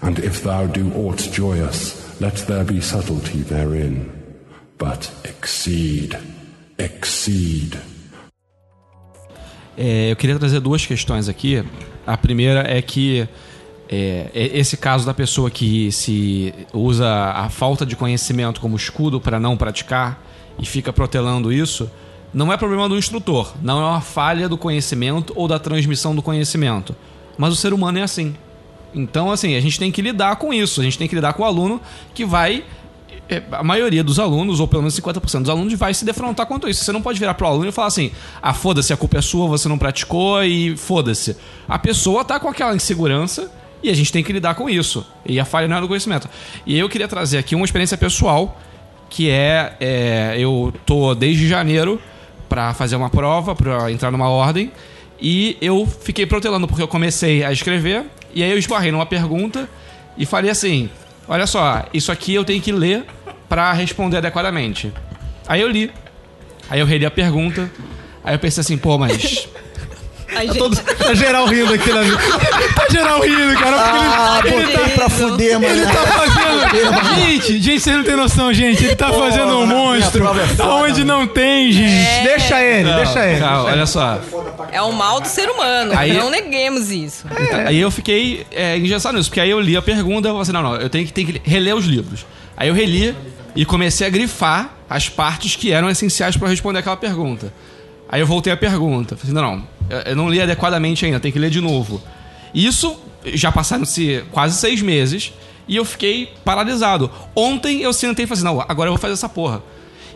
Speaker 6: And if thou do aught joyous, let there be subtlety therein. But exceed, exceed.
Speaker 4: É, eu queria trazer duas questões aqui. A primeira é que é, é esse caso da pessoa que se usa a falta de conhecimento como escudo para não praticar e fica protelando isso, não é problema do instrutor, não é uma falha do conhecimento ou da transmissão do conhecimento. Mas o ser humano é assim. Então, assim, a gente tem que lidar com isso, a gente tem que lidar com o aluno que vai é, a maioria dos alunos, ou pelo menos 50% dos alunos, vai se defrontar quanto isso. Você não pode virar pro aluno e falar assim: ah, foda-se, a culpa é sua, você não praticou e foda-se. A pessoa tá com aquela insegurança e a gente tem que lidar com isso. E a falha não é do conhecimento. E eu queria trazer aqui uma experiência pessoal, que é, é eu tô desde janeiro para fazer uma prova, para entrar numa ordem, e eu fiquei protelando porque eu comecei a escrever, e aí eu esbarrei numa pergunta e falei assim: olha só, isso aqui eu tenho que ler para responder adequadamente. Aí eu li. Aí eu reli a pergunta. Aí eu pensei assim, pô, mas
Speaker 1: Tá,
Speaker 5: gente,
Speaker 1: todo, tá geral rindo aqui na
Speaker 3: Tá geral rindo, cara.
Speaker 2: Ah,
Speaker 3: porque ele,
Speaker 2: botei pra fuder, mano.
Speaker 3: ele tá fazendo. gente, gente, vocês não tem noção, gente. Ele tá fazendo um monstro.
Speaker 2: é foda,
Speaker 3: Onde não tem, gente.
Speaker 1: Deixa ele, deixa ele.
Speaker 4: Cara, olha só.
Speaker 5: é o mal do ser humano.
Speaker 4: Aí-
Speaker 5: Não neguemos isso.
Speaker 4: Aí eu fiquei é, engessado nisso, porque aí eu li a pergunta e eu falei assim, não, não, eu tenho que, tenho que reler os livros. Aí eu reli e comecei a grifar as partes que eram essenciais para responder aquela pergunta. Aí eu voltei a pergunta. Falei assim, não, não, eu- não li adequadamente ainda, tem que ler de novo. Isso já passaram-se quase seis meses e eu fiquei paralisado. Ontem eu sentei e falei assim, não, agora eu vou fazer essa porra.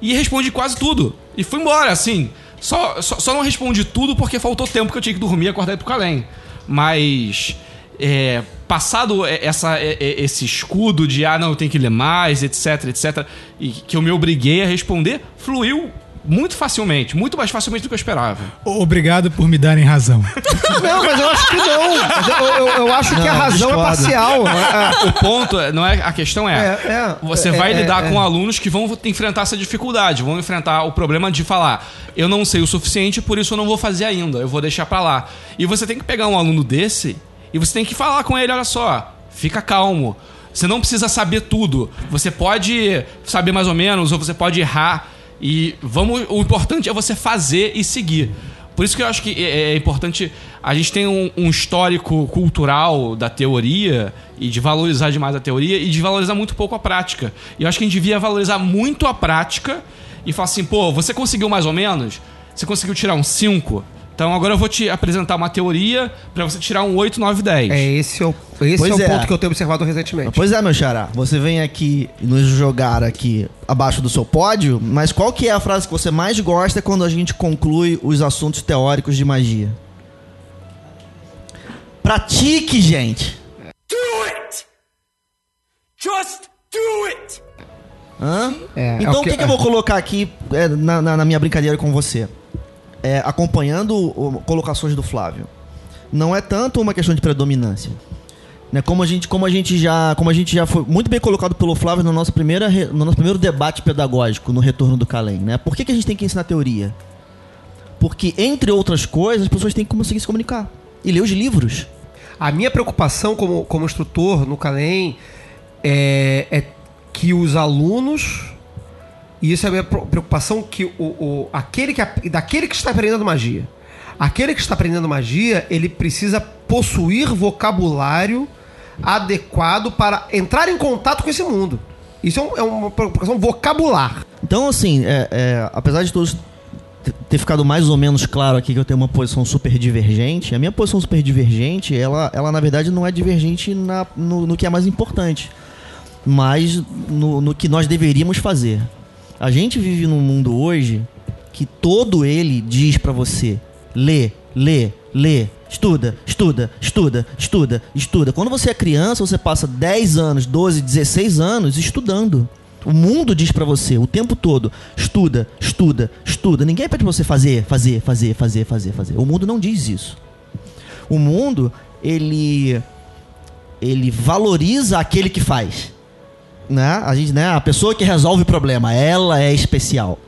Speaker 4: E respondi quase tudo. E fui embora, assim. Só, só, só não respondi tudo porque faltou tempo que eu tinha que dormir e acordar e pro Calém. Mas. é, passado essa, esse escudo de ah, não, eu tenho que ler mais, etc, etc, e que eu me obriguei a responder, fluiu muito facilmente, muito mais facilmente do que eu esperava.
Speaker 3: Obrigado por me darem razão.
Speaker 1: Não, mas eu acho que não. Eu, eu- eu acho que a
Speaker 2: Não,
Speaker 1: razão é
Speaker 2: discordo.
Speaker 1: parcial. É,
Speaker 4: O ponto, é- não é a questão é,
Speaker 1: É, é.
Speaker 4: você
Speaker 1: É,
Speaker 4: vai
Speaker 1: é,
Speaker 4: lidar
Speaker 1: é.
Speaker 4: com alunos que vão enfrentar essa dificuldade, vão enfrentar o problema de falar, eu não sei o suficiente, por isso eu não vou fazer ainda, eu vou deixar pra lá. E você tem que pegar um aluno desse e você tem que falar com ele, olha só, fica calmo. Você não precisa saber tudo. Você pode saber mais ou menos ou você pode errar e vamos, o importante é você fazer e seguir. Por isso que eu acho que é é importante. A gente tem um, um histórico cultural da teoria e de valorizar demais a teoria e de valorizar muito pouco a prática. E eu acho que a gente devia valorizar muito a prática e falar assim, pô, você conseguiu mais ou menos? Você conseguiu tirar um 5? Então agora eu vou te apresentar uma teoria pra você tirar um 8, 9, 10.
Speaker 1: É, esse é o, esse
Speaker 2: Pois
Speaker 1: é o
Speaker 2: é.
Speaker 1: ponto que eu tenho observado recentemente.
Speaker 2: Pois é, meu xará. Você vem aqui nos jogar aqui abaixo do seu pódio, mas qual que é a frase que você mais gosta quando a gente conclui os assuntos teóricos de magia? Pratique, gente.
Speaker 7: Do it! Just do it!
Speaker 2: Hã?
Speaker 1: É, é
Speaker 2: então
Speaker 1: o
Speaker 2: que-
Speaker 1: que
Speaker 2: eu vou colocar aqui é, na, na- na minha brincadeira com você? É, acompanhando colocações do Flávio. Não é tanto uma questão de predominância. Né? Como, a gente, como, a gente já, como a gente já foi muito bem colocado pelo Flávio no nosso, primeira, no nosso primeiro debate pedagógico no retorno do Calem. Né? Por que, que a gente tem que ensinar teoria? Porque, entre outras coisas, as pessoas têm que conseguir se comunicar. E ler os livros.
Speaker 1: A minha preocupação como, como instrutor no Calem é, é que os alunos. E isso é a minha preocupação que o, o- aquele que daquele que está aprendendo magia. Aquele que está aprendendo magia, ele precisa possuir vocabulário adequado para entrar em contato com esse mundo. Isso é, um- é uma preocupação vocabular.
Speaker 2: Então, assim, é, é, apesar de todos te- ter ficado mais ou menos claro aqui que eu tenho uma posição super divergente, a minha posição super divergente, ela, ela na verdade não é divergente na- no, no que é mais importante, mas no, no que nós deveríamos fazer. A gente vive num mundo hoje que todo ele diz pra você: lê, lê, lê, estuda, estuda, estuda, estuda, estuda. Quando você é criança, você passa 10 anos, 12, 16 anos estudando. O mundo diz pra você o tempo todo: estuda, estuda, estuda. Ninguém pede pra você fazer, fazer, fazer, fazer, fazer, fazer. O mundo não diz isso. O mundo, ele ele valoriza aquele que faz. Né? A gente, né, a pessoa que resolve o problema, ela é especial.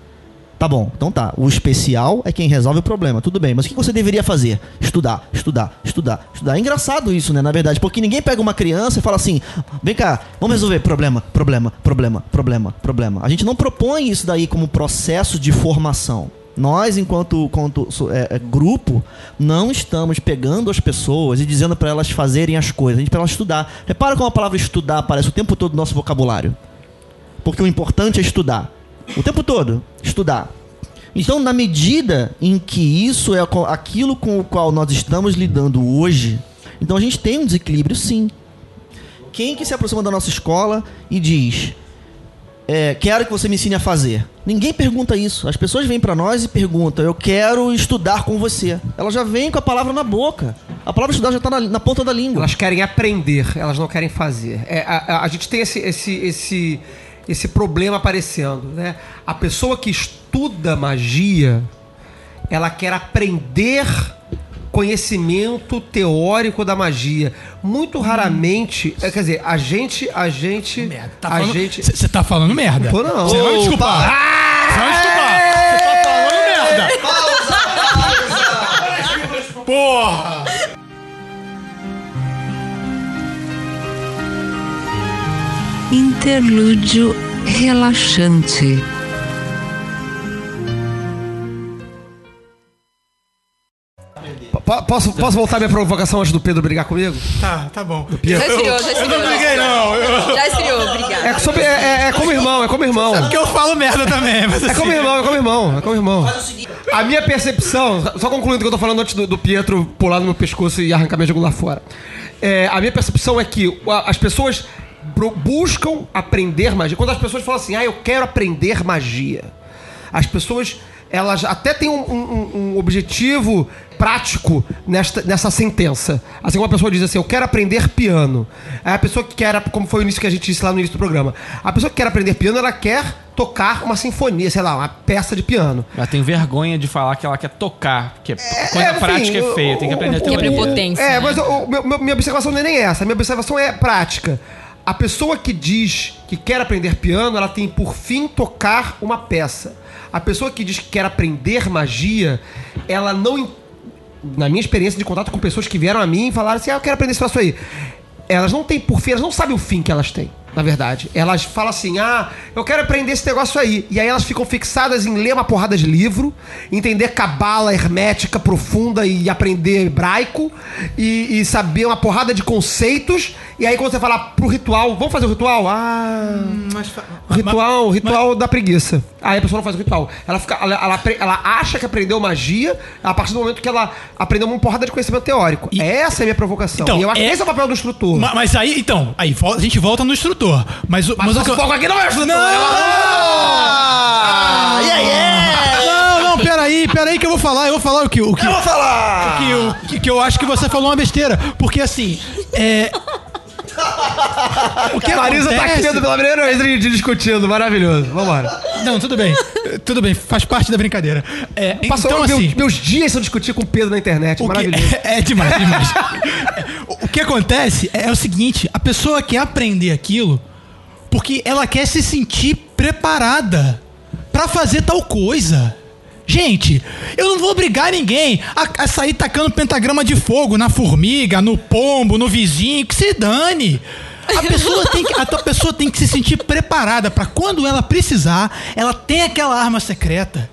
Speaker 2: Tá bom, então tá. O especial é quem resolve o problema, tudo bem. Mas o que você deveria fazer? Estudar, estudar, estudar, estudar. É engraçado isso, né, na verdade, porque ninguém pega uma criança e fala assim: vem cá, vamos resolver problema, problema, problema, problema, problema. A gente não propõe isso daí como processo de formação. Nós, enquanto, enquanto é, é, grupo, não estamos pegando as pessoas e dizendo para elas fazerem as coisas, a gente para elas estudar. Repara como a palavra estudar aparece o tempo todo no nosso vocabulário. Porque o importante é estudar. O tempo todo, estudar. Então, na medida em que isso é aquilo com o qual nós estamos lidando hoje, então a gente tem um desequilíbrio sim. Quem que se aproxima da nossa escola e diz: é, quero que você me ensine a fazer. Ninguém pergunta isso. As pessoas vêm pra nós e perguntam: eu quero estudar com você. Elas já vêm com a palavra na boca. A palavra estudar já tá na, na ponta da língua.
Speaker 1: Elas querem aprender, elas não querem fazer. É, a, a- a gente tem esse, esse, esse, esse problema aparecendo, né? A pessoa que estuda magia, ela quer aprender conhecimento teórico da magia. Muito raramente, é, quer dizer, a gente, a gente,
Speaker 3: Tá
Speaker 1: a
Speaker 3: falando-
Speaker 1: gente,
Speaker 3: Você tá falando merda.
Speaker 1: Tô não.
Speaker 3: Você vai me desculpar. Você vai me desculpar. Você tá falando merda. Porra!
Speaker 8: Interlúdio relaxante.
Speaker 1: Po- posso, posso voltar minha provocação antes do Pedro brigar comigo?
Speaker 3: Tá, tá bom.
Speaker 5: Já esfriou, já
Speaker 3: Eu
Speaker 5: esfriou.
Speaker 3: não briguei, não. Eu...
Speaker 5: Já esfriou, obrigada.
Speaker 1: É, sobre, é, é- é como irmão, é como irmão.
Speaker 3: Porque eu falo merda também. Mas
Speaker 1: É
Speaker 3: assim,
Speaker 1: como irmão, é como irmão, é como irmão. A minha percepção, só concluindo o que eu tô falando antes do, do Pietro pular no meu pescoço e arrancar minha jugular fora. É, a minha percepção é que as pessoas buscam aprender magia. Quando as pessoas falam assim, ah, eu quero aprender magia. As pessoas, elas até têm um, um- um objetivo prático nesta, nessa sentença. Assim como uma pessoa diz assim, eu quero aprender piano. Aí a pessoa que quer, como foi o início que a gente disse lá no início do programa, a pessoa que quer aprender piano, ela quer tocar uma sinfonia, sei lá, uma peça de piano.
Speaker 4: Ela tem vergonha de falar que ela quer tocar, porque quando
Speaker 1: É,
Speaker 4: a prática
Speaker 1: enfim,
Speaker 4: é feia, tem que aprender a
Speaker 1: o-
Speaker 5: Que é
Speaker 4: teoria.
Speaker 5: prepotência.
Speaker 1: É,
Speaker 5: né?
Speaker 1: mas o, meu- minha observação não é nem essa. A minha observação é prática. A pessoa que diz que quer aprender piano, ela tem por fim tocar uma peça. A pessoa que diz que quer aprender magia, ela não. Na minha experiência de contato com pessoas que vieram a mim e falaram assim: ah, eu quero aprender esse troço aí. Elas não têm por fim, elas não sabem o fim que elas têm, na verdade. Elas falam assim: ah, eu quero aprender esse negócio aí. E aí elas ficam fixadas em ler uma porrada de livro, entender cabala hermética profunda e aprender hebraico, e, e saber uma porrada de conceitos. E aí quando você fala pro ritual, vamos fazer o ritual? Ah.
Speaker 3: mas fa-
Speaker 1: O ritual, o ritual da preguiça. Aí a pessoa não faz o ritual. Ela, fica, ela, ela, ela acha que aprendeu magia a partir do momento que ela aprendeu uma porrada de conhecimento teórico.
Speaker 3: E-
Speaker 1: Essa é a minha provocação.
Speaker 3: Então,
Speaker 1: e eu acho
Speaker 3: é-
Speaker 1: que esse é o papel do instrutor.
Speaker 3: Ma- Mas aí, então, aí a gente volta no instrutor. Mas, o-
Speaker 1: Mas,
Speaker 3: mas o que eu-
Speaker 1: foco aqui não é o instrutor.
Speaker 3: Não!
Speaker 1: é o-
Speaker 2: Ah, yeah, yeah!
Speaker 3: Não, não, peraí, peraí que eu vou falar, eu vou falar o que. O que eu vou falar! O que, eu- que, que eu acho que você falou uma besteira. Porque assim, é. O que
Speaker 1: Marisa tá aqui
Speaker 3: acontece-
Speaker 1: dentro pela primeira vez discutindo. Maravilhoso. Vambora.
Speaker 3: Não, tudo bem. Tudo bem, faz parte da brincadeira. É,
Speaker 1: Passou,
Speaker 3: então,
Speaker 1: meu-
Speaker 3: assim.
Speaker 1: meus dias são discutir com o Pedro na internet. Maravilhoso.
Speaker 3: é, demais, demais. o, que acontece é, o seguinte: a pessoa quer aprender aquilo porque ela quer se sentir preparada pra fazer tal coisa. Gente, eu não vou obrigar ninguém a, a sair tacando pentagrama de fogo na formiga, no pombo, no vizinho, que se dane. A pessoa tem que, a pessoa tem que se sentir preparada pra quando ela precisar, ela tem aquela arma secreta.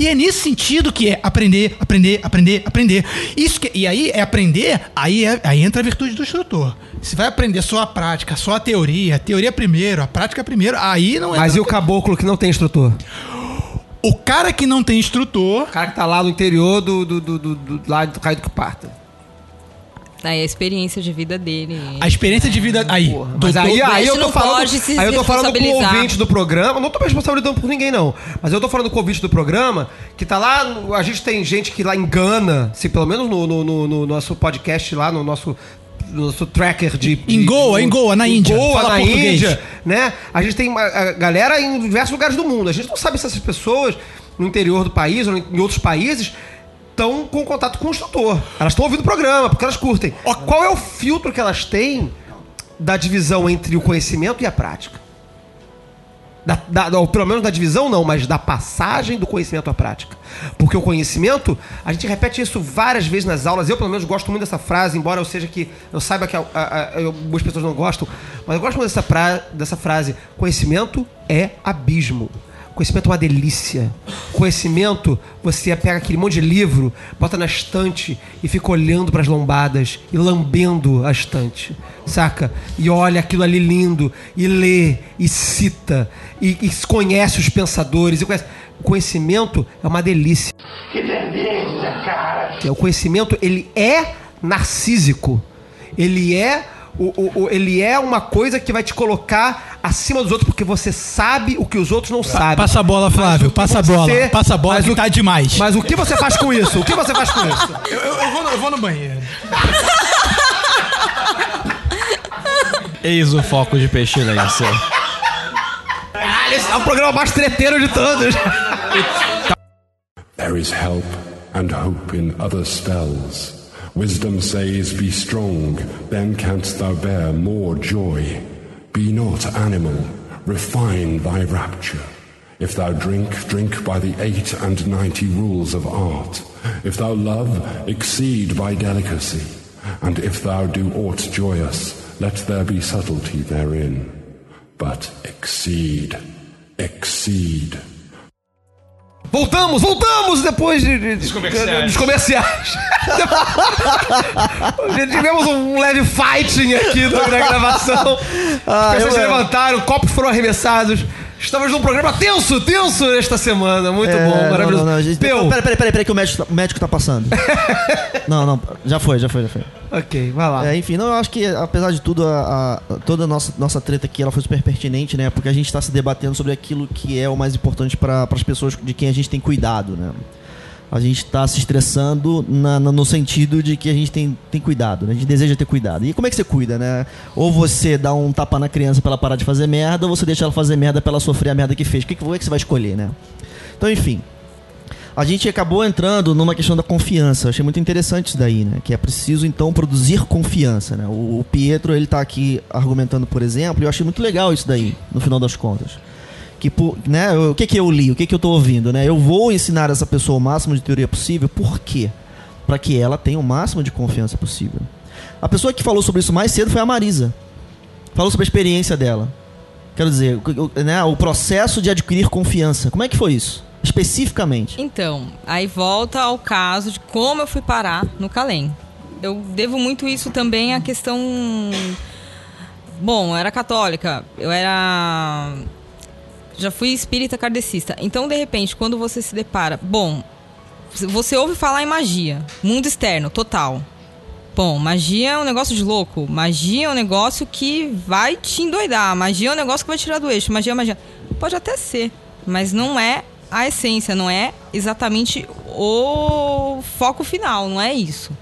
Speaker 3: E é nesse sentido que é aprender, aprender, aprender, aprender. Isso que, e aí é aprender, aí, é- aí entra a virtude do instrutor. Se vai aprender só a prática, só a teoria, a teoria primeiro, a prática primeiro, aí não é.
Speaker 1: Mas e o caboclo que não tem instrutor?
Speaker 3: O cara que não tem instrutor,
Speaker 1: O cara que tá lá no interior do, do, do, do, do lado do Caio do que parta.
Speaker 5: Aí a experiência de vida dele.
Speaker 3: a experiência de vida. Aí,
Speaker 1: Porra,
Speaker 3: doutor-
Speaker 1: mas aí, aí eu tô falando, aí eu tô falando com o ouvinte do programa, não tô me responsabilizando por ninguém não, mas eu tô falando com o ouvinte do programa que tá lá, a gente tem gente que lá engana, se pelo menos no, no- no- no nosso podcast lá, no nosso no nosso tracker de, de
Speaker 3: Em Goa, em Goa, na Índia.
Speaker 1: Goa,
Speaker 3: Fala
Speaker 1: na
Speaker 3: português.
Speaker 1: Índia, né? A gente tem uma a galera em diversos lugares do mundo. A gente não sabe se essas pessoas no interior do país ou em outros países estão com contato com o instrutor. Elas estão ouvindo o programa, porque elas curtem. Qual é o filtro que elas têm da divisão entre o conhecimento e a prática? Da, da- ou pelo menos da divisão não, mas da passagem do conhecimento à prática. Porque o conhecimento, a gente repete isso várias vezes nas aulas. Eu, pelo menos, gosto muito dessa frase, embora eu seja que eu saiba que a- a- a- algumas pessoas não gostam, mas eu gosto muito dessa, pra- dessa frase: conhecimento é abismo. Conhecimento é uma delícia. Conhecimento, você pega aquele monte de livro, bota na estante e fica olhando para as lombadas e lambendo a estante, saca? E olha aquilo ali lindo e lê e cita e, e conhece os pensadores. E conhece. O conhecimento é uma delícia. Que delícia, cara! O conhecimento ele é narcísico. Ele é o, o- o- ele é uma coisa que vai te colocar acima dos outros, porque você sabe o que os outros não sabem.
Speaker 3: Passa a bola, Flávio. Passa a
Speaker 1: você-
Speaker 3: bola. Passa a bola
Speaker 1: mas
Speaker 3: que
Speaker 1: o-
Speaker 3: tá demais.
Speaker 1: Mas o que você faz com isso? O que você faz com isso?
Speaker 3: Eu, eu- eu vou, no- eu vou no banheiro.
Speaker 4: Eis o foco de pestilência.
Speaker 1: Caralho, esse é o programa mais treteiro de todos.
Speaker 6: There is help and hope in other spells. Wisdom says, Be strong, then canst thou bear more joy. Be not animal, refine thy rapture. If thou drink, drink by the eight and ninety rules of art. If thou love, exceed by delicacy. And if thou do aught joyous, let there be subtlety therein. But exceed, exceed.
Speaker 1: Voltamos, voltamos depois de, de- de-
Speaker 4: comerciais.
Speaker 1: dos comerciais. Tivemos um leve fighting aqui na gravação.
Speaker 2: Ah,
Speaker 1: As pessoas se levantaram, copos foram arremessados. Estamos num programa tenso, tenso esta semana. Muito
Speaker 2: É,
Speaker 1: bom, maravilhoso.
Speaker 2: Não, não, não, gente,
Speaker 1: Peu.
Speaker 2: peraí, peraí, peraí, peraí, que o médico, tá- o médico tá passando. não, não, já foi, já foi, já foi.
Speaker 1: Ok, vai lá.
Speaker 2: É, enfim, não, eu acho que apesar de tudo, a, a- toda a nossa, nossa treta aqui ela foi super pertinente, né? Porque a gente está se debatendo sobre aquilo que é o mais importante para as pessoas de quem a gente tem cuidado, né? A gente está se estressando na- na- no sentido de que a gente tem, tem cuidado, né? A gente deseja ter cuidado. E como é que você cuida, né? Ou você dá um tapa na criança pra ela parar de fazer merda, ou você deixa ela fazer merda pra ela sofrer a merda que fez. O que, que, que que você vai escolher, né? Então, enfim. A gente acabou entrando numa questão da confiança. Eu achei muito interessante isso daí, né? Que é preciso, então, produzir confiança, né? O, o Pietro, ele tá aqui argumentando, por exemplo, e eu achei muito legal isso daí, no final das contas. Que, né, o que que eu li, o que que eu tô ouvindo, né? Eu vou ensinar essa pessoa o máximo de teoria possível, por quê? Para que ela tenha o máximo de confiança possível. A pessoa que falou sobre isso mais cedo foi a Marisa. Falou sobre a experiência dela. Quero dizer, o, né, o processo de adquirir confiança. Como é que foi isso? Especificamente.
Speaker 5: Então, aí volta ao caso de como eu fui parar no Calém. Eu devo muito isso também à questão. Bom, eu era católica, eu era. Já fui espírita kardecista. Então, de repente, quando você se depara. Bom, você ouve falar em magia, mundo externo, total. Bom, magia é um negócio de louco. Magia é um negócio que vai te endoidar. Magia é um negócio que vai tirar do eixo. Magia é magia. Pode até ser, mas não é a essência, não é exatamente o foco final, não é isso.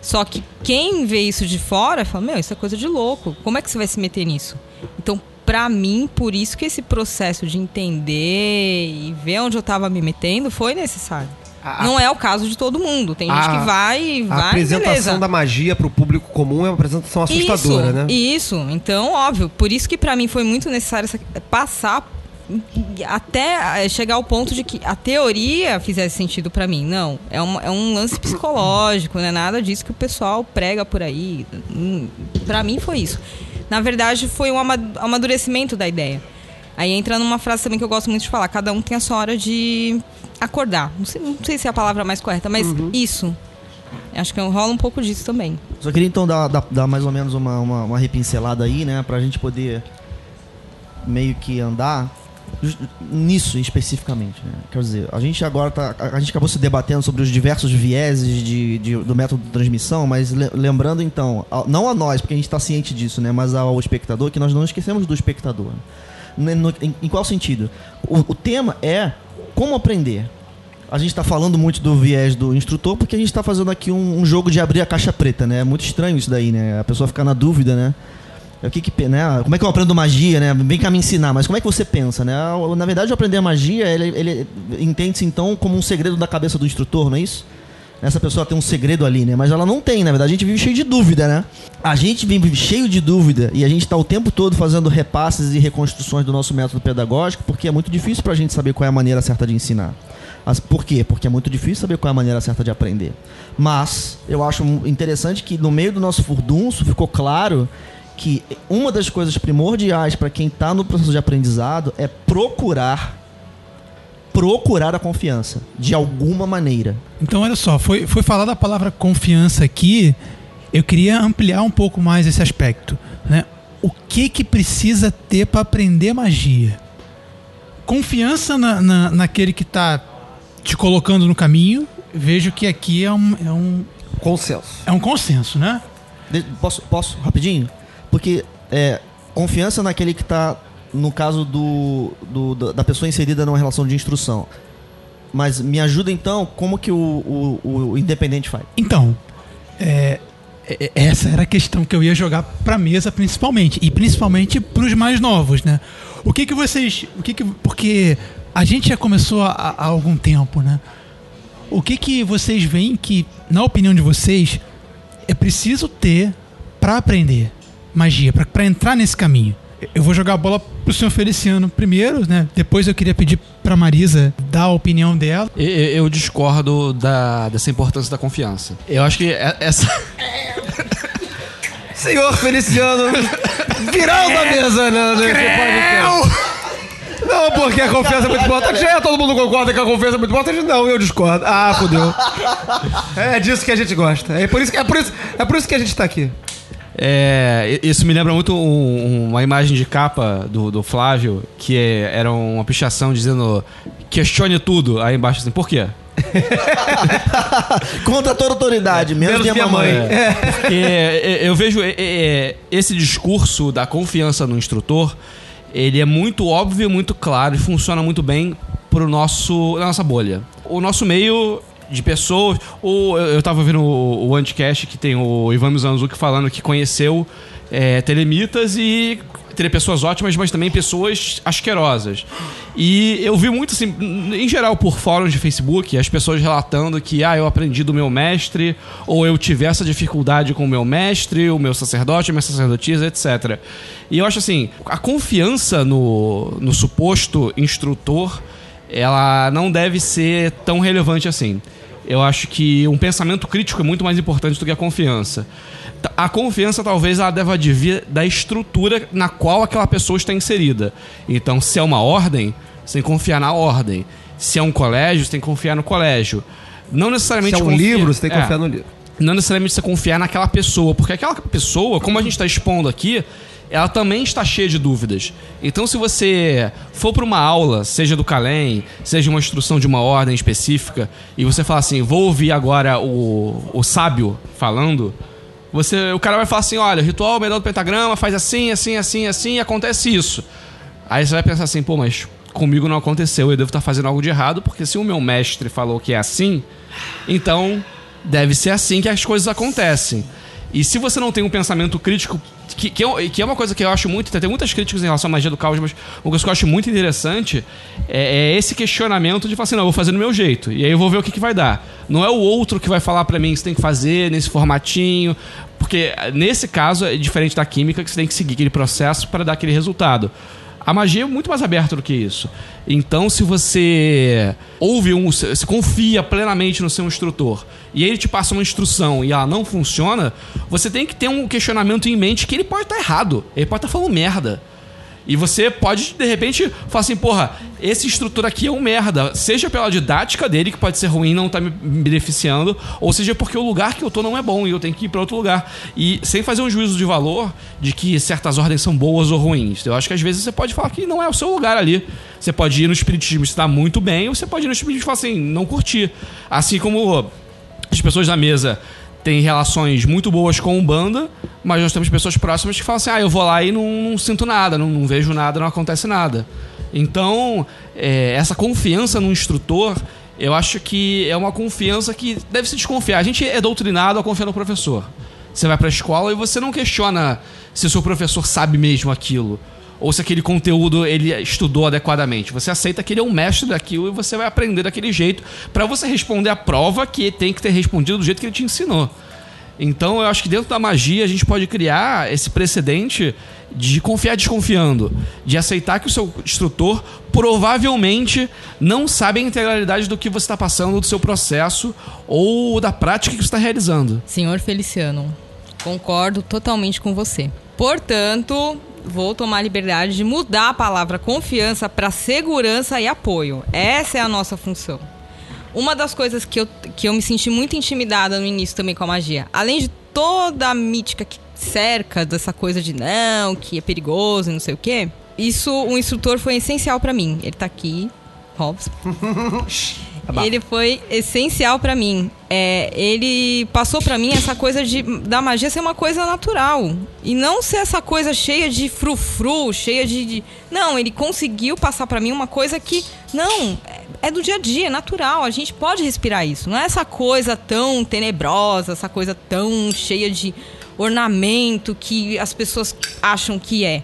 Speaker 5: Só que quem vê isso de fora fala: Meu, isso é coisa de louco. Como é que você vai se meter nisso? Então, pra mim, por isso que esse processo de entender e ver onde eu tava me metendo foi necessário.
Speaker 1: A-
Speaker 5: não é o caso de todo mundo. Tem gente
Speaker 1: A-
Speaker 5: que vai,
Speaker 1: A
Speaker 5: vai,
Speaker 1: apresentação
Speaker 5: beleza.
Speaker 1: da magia pro público comum é uma apresentação assustadora,
Speaker 5: isso,
Speaker 1: né?
Speaker 5: Isso, então, óbvio. Por isso que pra mim foi muito necessário passar até eh, chegar ao ponto de que a teoria fizesse sentido pra mim. Não, é, uma- é um lance psicológico, não é nada disso que o pessoal prega por aí. Hum, Pra mim foi isso. Na verdade, foi um ama- amadurecimento da ideia. Aí entra numa frase também que eu gosto muito de falar: cada um tem a sua hora de acordar. Não sei, não sei se é a palavra mais correta, mas isso. Acho que rola um pouco disso também.
Speaker 2: Só queria então dar, dar, dar mais ou menos uma, uma, uma repincelada aí, né? Pra gente poder meio que andar nisso especificamente, né? Quer dizer, a gente agora tá. A, gente acabou se debatendo sobre os diversos vieses de, de- do método de transmissão, mas le- lembrando então, não a nós, porque a gente tá ciente disso, né? Mas ao espectador, que nós não esquecemos do espectador. Né, no- em, em qual sentido? O, o tema é como aprender. A gente está falando muito do viés do instrutor porque a gente está fazendo aqui um, um jogo de abrir a caixa preta, né? É muito estranho isso daí, né? A pessoa ficar na dúvida, né? O que que, né? Como é que eu aprendo magia, né? Vem cá me ensinar, mas como é que você pensa, né? Na verdade, aprender magia, ele, ele entende-se então como um segredo da cabeça do instrutor, não é isso? Essa pessoa tem um segredo ali, né? Mas ela não tem, na verdade, a gente vive cheio de dúvida, né? A gente vive cheio de dúvida e a gente está o tempo todo fazendo repasses e reconstruções do nosso método pedagógico porque é muito difícil para a gente saber qual é a maneira certa de ensinar. As- Por quê? Porque é muito difícil saber qual é a maneira certa de aprender. Mas eu acho interessante que no meio do nosso furdunço ficou claro que uma das coisas primordiais para quem está no processo de aprendizado é procurar procurar a confiança de alguma maneira.
Speaker 3: Então, olha só, foi, foi falada a palavra confiança aqui. Eu queria ampliar um pouco mais esse aspecto. Né? O que que precisa ter para aprender magia? Confiança na, na, naquele que está te colocando no caminho. Vejo que aqui é um, é um,
Speaker 1: Consenso.
Speaker 3: é um consenso, né?
Speaker 2: De- posso, posso, rapidinho? Porque é, confiança naquele que tá, no caso do, do- da- pessoa inserida numa relação de instrução. Mas me ajuda então, como que o, o, o independente faz?
Speaker 3: Então, é, é- essa era a questão que eu ia jogar pra mesa principalmente. E principalmente pros mais novos, né? O que que vocês... O que que, porque a gente já começou há, há algum tempo, né? O que que vocês veem que, na opinião de vocês, é preciso ter pra aprender magia, pra- pra entrar nesse caminho? Eu vou jogar a bola pro senhor Feliciano primeiro, né? Depois eu queria pedir pra Marisa dar a opinião dela.
Speaker 4: Eu, eu discordo da, dessa importância da confiança. Eu acho que é- essa.
Speaker 1: Senhor Feliciano, virão da mesa, né? nesse podcast. Não, porque a confiança é muito importante. Já todo mundo concorda que a confiança é muito importante? Não, eu discordo. Ah, fodeu. É disso que a gente gosta. É por isso, que- é por isso, é por isso que a gente tá aqui.
Speaker 4: É, isso me lembra muito um- uma imagem de capa do, do Flávio, que é- era uma pichação dizendo questione tudo. Aí embaixo assim, por quê?
Speaker 2: Contra toda autoridade, menos,
Speaker 1: Menos
Speaker 2: minha, mamãe.
Speaker 1: mãe.
Speaker 4: É, porque é, eu vejo é, é, esse discurso da confiança no instrutor, ele é muito óbvio, muito claro e funciona muito bem pro nosso, na nossa bolha. O nosso meio de pessoas, o, eu eu tava vendo o, o Anticast que tem o Ivan Mizanzuki falando que conheceu é, telemitas e teria pessoas ótimas, mas também pessoas asquerosas. E eu vi muito assim, em geral por fóruns de Facebook, as pessoas relatando que ah, eu aprendi do meu mestre, ou eu tive essa dificuldade com o meu mestre, o meu sacerdote, a minha sacerdotisa, etc. E eu acho assim, a confiança no, no suposto instrutor, ela não deve ser tão relevante assim. Eu acho que um pensamento crítico é muito mais importante do que a confiança. A confiança talvez ela deva advir da estrutura na qual aquela pessoa está inserida. Então, se é uma ordem, você tem que confiar na ordem. Se é um colégio, você tem que confiar no colégio. Não necessariamente
Speaker 1: Se é um livro, você tem que
Speaker 4: É
Speaker 1: confiar no livro.
Speaker 4: não necessariamente você confiar naquela pessoa, porque aquela pessoa, como a gente está expondo aqui, ela também está cheia de dúvidas. Então, se você for para uma aula, seja do Calem, seja uma instrução de uma ordem específica, e você falar assim, vou ouvir agora o, o sábio falando, você, o cara vai falar assim, olha, ritual medal do pentagrama faz assim, assim, assim, assim, acontece isso. Aí você vai pensar assim, pô, mas comigo não aconteceu, eu devo estar fazendo algo de errado, porque se o meu mestre falou que é assim, então deve ser assim que as coisas acontecem. E se você não tem um pensamento crítico, que, que, é, que é uma coisa que eu acho muito. Tem muitas críticas em relação à magia do caos, mas uma coisa que eu acho muito interessante é, é esse questionamento de falar assim: não, eu vou fazer do meu jeito. E aí eu vou ver o que, que vai dar. Não é o outro que vai falar pra mim que você tem que fazer nesse formatinho. Porque nesse caso é diferente da química, que você tem que seguir aquele processo para dar aquele resultado. A magia é muito mais aberta do que isso. Então, se você ouve um, se confia plenamente no seu instrutor e ele te passa uma instrução e ela não funciona, você tem que ter um questionamento em mente que ele pode estar errado, ele pode estar falando merda. E você pode, de repente, falar assim, porra, esse instrutor aqui é um merda. Seja pela didática dele, que pode ser ruim não tá me beneficiando, ou seja porque o lugar que eu tô não é bom e eu tenho que ir para outro lugar. E sem fazer um juízo de valor de que certas ordens são boas ou ruins. Eu acho que às vezes você pode falar que não é o seu lugar ali. Você pode ir no espiritismo e estar muito bem, ou você pode ir no espiritismo e falar assim, não curtir. Assim como as pessoas da mesa têm relações muito boas com o banda, mas nós temos pessoas próximas que falam assim: ah, eu vou lá e não, não sinto nada, não, não vejo nada, não acontece nada. Então, é, essa confiança no instrutor, eu acho que é uma confiança que deve se desconfiar. A gente é doutrinado a confiar no professor. Você vai pra escola e você não questiona se o seu professor sabe mesmo aquilo. Ou se aquele conteúdo ele estudou adequadamente. Você aceita que ele é um mestre daquilo e você vai aprender daquele jeito para você responder a prova que tem que ter respondido do jeito que ele te ensinou. Então eu acho que dentro da magia a gente pode criar esse precedente de confiar desconfiando, de aceitar que o seu instrutor provavelmente não sabe a integralidade do que você está passando, do seu processo ou da prática que você está realizando.
Speaker 5: Senhor Feliciano, concordo totalmente com você. Portanto, vou tomar a liberdade de mudar a palavra confiança para segurança e apoio. Essa é a nossa função. Uma das coisas que eu, que eu me senti muito intimidada no início também com a magia, além de toda a mítica que cerca dessa coisa de não, que é perigoso e não sei o quê, isso, o instrutor foi essencial para mim. Ele tá aqui, Robson. Ele foi essencial pra mim. É, ele passou pra mim essa coisa de da magia ser uma coisa natural e não ser essa coisa cheia de frufru, cheia de, de- não. Ele conseguiu passar pra mim uma coisa que não é, é do dia a dia, é natural. A gente pode respirar isso. Não é essa coisa tão tenebrosa, essa coisa tão cheia de ornamento que as pessoas acham que é.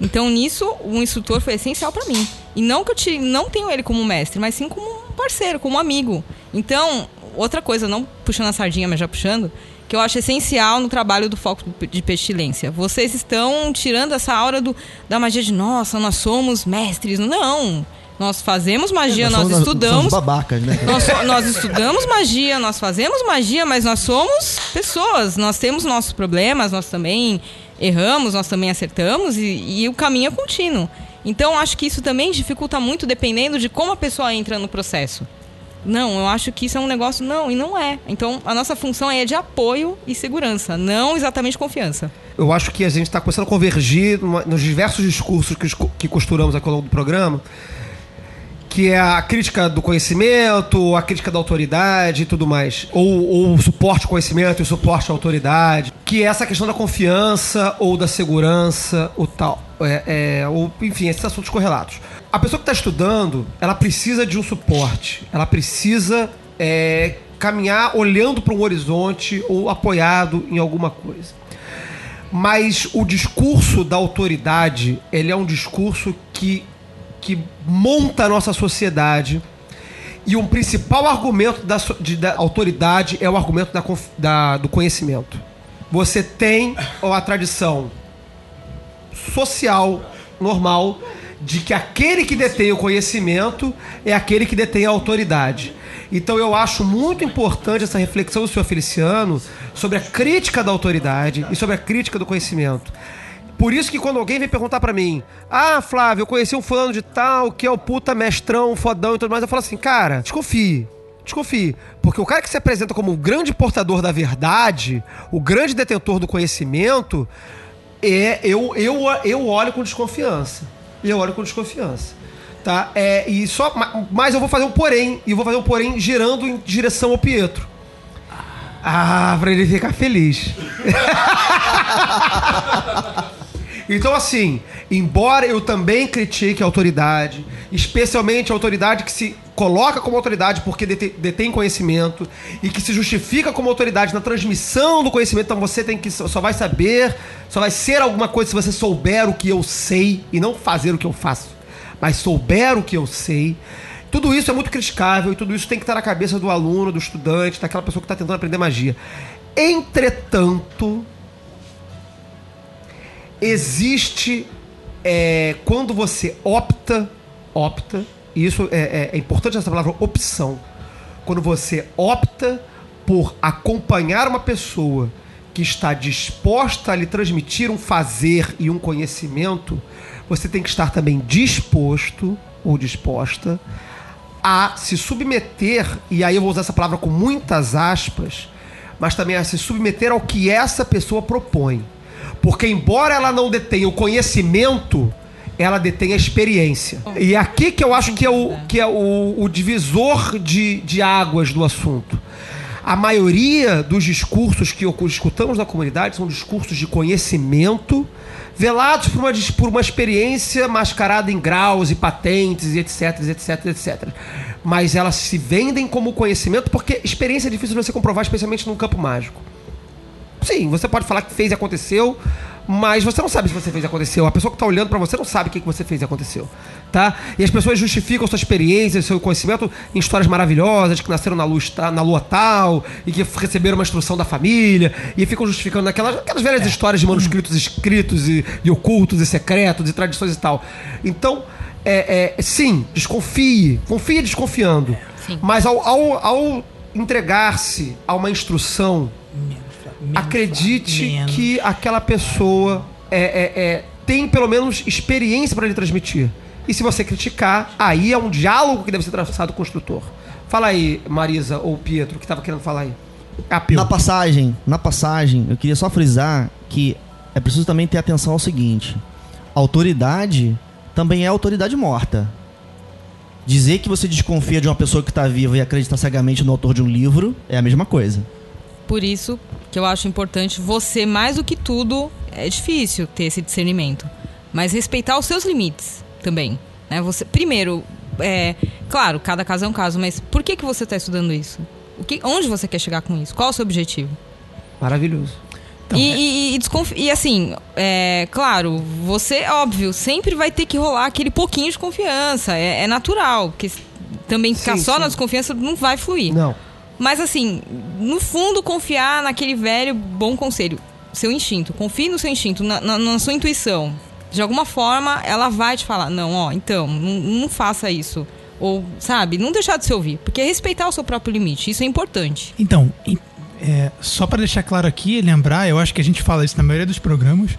Speaker 5: Então nisso o instrutor foi essencial pra mim. E não que eu te, não tenho ele como mestre, mas sim como parceiro, como amigo. Então, outra coisa, não puxando a sardinha, mas já puxando, que eu acho essencial no trabalho do foco de pestilência. Vocês estão tirando essa aura do, da magia de nossa, nós somos mestres. Não. Nós fazemos magia, nós,
Speaker 2: somos-
Speaker 5: estudamos.
Speaker 2: somos babacas, né?
Speaker 5: Nós, nós estudamos magia, nós fazemos magia, mas nós somos pessoas. Nós temos nossos problemas, nós também erramos, nós também acertamos e, e o caminho é contínuo. Então, acho que isso também dificulta muito dependendo de como a pessoa entra no processo. Não, eu acho que isso é um negócio. Não, e não é. Então, a nossa função é de apoio e segurança, não exatamente confiança.
Speaker 1: Eu acho que a gente está começando a convergir nos diversos discursos que costuramos aqui ao longo do programa, que é a crítica do conhecimento, a crítica da autoridade e tudo mais. Ou, ou o suporte ao conhecimento e o suporte à autoridade. Que é essa questão da confiança ou da segurança ou tal. É, é, ou, enfim, esses assuntos correlatos. A pessoa que está estudando, ela precisa de um suporte. Ela precisa é, caminhar olhando para um horizonte ou apoiado em alguma coisa. Mas o discurso da autoridade, ele é um discurso que, que monta a nossa sociedade. E um principal argumento da, de- da autoridade é o argumento da da- do conhecimento. Você tem a tradição social, normal, de que aquele que detém o conhecimento é aquele que detém a autoridade. Então eu acho muito importante essa reflexão do senhor Feliciano sobre a crítica da autoridade e sobre a crítica do conhecimento. Por isso que quando alguém vem perguntar pra mim, ah, Flávio, eu conheci um fulano de tal que é o puta mestrão, fodão e tudo mais, eu falo assim, cara, desconfie. Desconfie. Porque o cara que se apresenta como o grande portador da verdade, o grande detentor do conhecimento, é, eu, eu, eu olho com desconfiança. Eu olho com desconfiança. Tá? É, e só, ma- mas eu vou fazer um porém. E vou fazer um porém girando em direção ao Pietro. Ah, pra ele ficar feliz. Então, assim, embora eu também critique a autoridade, especialmente a autoridade que se coloca como autoridade porque detém conhecimento e que se justifica como autoridade na transmissão do conhecimento, então você tem que só vai saber, só vai ser alguma coisa se você souber o que eu sei e não fazer o que eu faço, mas souber o que eu sei. Tudo isso é muito criticável e tudo isso tem que estar na cabeça do aluno, do estudante, daquela pessoa que está tentando aprender magia. Entretanto, existe é, quando você opta, opta, e isso é, é- é importante essa palavra opção. Quando você opta por acompanhar uma pessoa que está disposta a lhe transmitir um fazer e um conhecimento, você tem que estar também disposto ou disposta a se submeter, e aí eu vou usar essa palavra com muitas aspas, mas também a se submeter ao que essa pessoa propõe. Porque embora ela não detenha o conhecimento, ela detém a experiência. E é aqui que eu acho que é o, que é o, o divisor de, de águas do assunto. A maioria dos discursos que escutamos na comunidade são discursos de conhecimento, velados por uma, por uma experiência mascarada em graus e patentes e etc, etc, etc. Mas elas se vendem como conhecimento porque experiência é difícil de você comprovar, especialmente num campo mágico. Sim, você pode falar que fez e aconteceu, mas você não sabe se você fez e aconteceu. A pessoa que está olhando para você não sabe o que que você fez e aconteceu, tá? E as pessoas justificam sua experiência, seu conhecimento em histórias maravilhosas que nasceram na, luz, ta- na lua tal e que receberam uma instrução da família e ficam justificando naquelas aquelas velhas histórias de manuscritos escritos e, e ocultos e secretos e tradições e tal. Então, é, é, sim, desconfie, confie desconfiando.
Speaker 5: Sim.
Speaker 1: Mas ao, ao, ao entregar-se a uma instrução acredite
Speaker 3: menos.
Speaker 1: que aquela pessoa é, é- é- tem pelo menos experiência para lhe transmitir. E se você criticar, aí é um diálogo que deve ser traçado com o instrutor. Fala aí, Marisa ou Pietro, que estava querendo falar aí. Apelo.
Speaker 2: Na passagem, na passagem, eu queria só frisar que é preciso também ter atenção ao seguinte: autoridade também é autoridade morta. Dizer que você desconfia de uma pessoa que está viva e acreditar cegamente no autor de um livro é a mesma coisa.
Speaker 5: Por isso que eu acho importante você, mais do que tudo, é difícil ter esse discernimento. Mas respeitar os seus limites também. Né? Você, primeiro, é, claro, cada caso é um caso, mas por que, que você está estudando isso? O que, onde você quer chegar com isso? Qual o seu objetivo?
Speaker 1: Maravilhoso.
Speaker 3: Então,
Speaker 5: e,
Speaker 3: é-
Speaker 5: e, e, desconfi- e assim, é, claro, você, óbvio, sempre vai ter que rolar aquele pouquinho de confiança. É, é natural, porque também ficar
Speaker 1: Sim,
Speaker 5: só
Speaker 1: sim.
Speaker 5: na desconfiança não vai fluir.
Speaker 1: Não.
Speaker 5: Mas assim, no fundo, confiar naquele velho bom conselho. Seu instinto. Confie no seu instinto, na, na- na sua intuição. De alguma forma, ela vai te falar: não, ó, então, não, faça isso. Ou, sabe, não deixar de se ouvir. Porque é respeitar o seu próprio limite. Isso é importante.
Speaker 3: Então, é, só para deixar claro aqui, lembrar, eu acho que a gente fala isso na maioria dos programas,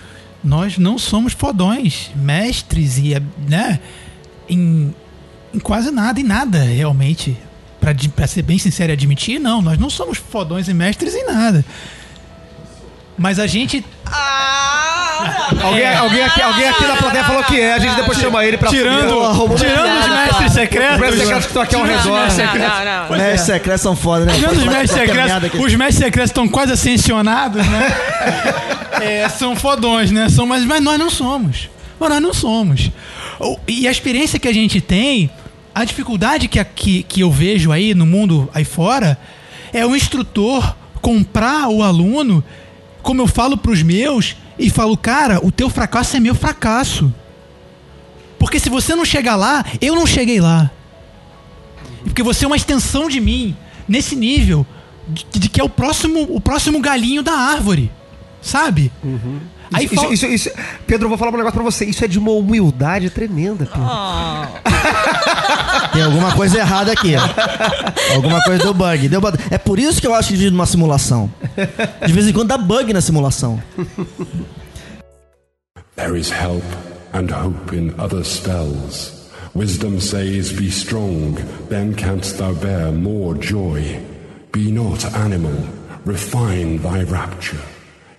Speaker 3: nós não somos fodões, mestres e, né, em, em quase nada, em nada, realmente. Pra ser bem sincero e admitir, não, nós não somos fodões e mestres em nada. Mas a gente
Speaker 1: Alguém, alguém, aqui, alguém aqui na plateia falou que é, a gente depois chama ele pra
Speaker 3: tirando, tirando os mestres
Speaker 1: Os
Speaker 3: secretos,
Speaker 1: mestres secretos que estão aqui ao
Speaker 3: os
Speaker 1: redor.
Speaker 3: mestres
Speaker 1: né?
Speaker 3: secretos.
Speaker 5: não.
Speaker 2: Os mestres secretos são foda, né?
Speaker 3: Tirando os mestres secretos, os mestres secretos estão quase ascensionados, né? É, são fodões, né? São, mas, mas nós não somos. Mas nós não somos. E a experiência que a gente tem, a dificuldade que, que, que eu vejo aí no mundo aí fora, é o instrutor comprar o aluno, como eu falo pros meus, e falo, cara, o teu fracasso é meu fracasso. Porque se você não chegar lá, eu não cheguei lá. Porque você é uma extensão de mim, nesse nível, de, de que é o próximo, o próximo galinho da árvore. Sabe? Aí
Speaker 1: Isso,
Speaker 3: fal-
Speaker 1: isso, isso- Pedro, eu vou falar um negócio pra você. Isso é de uma humildade tremenda, Pedro.
Speaker 2: Tem alguma coisa errada aqui. ó. Alguma coisa deu bug. Deu bug. É por isso que eu acho que vive numa simulação. De vez em quando dá bug na simulação.
Speaker 6: There is help and hope in other spells. Wisdom says, Be strong, then canst thou bear more joy. Be not animal, refine thy rapture.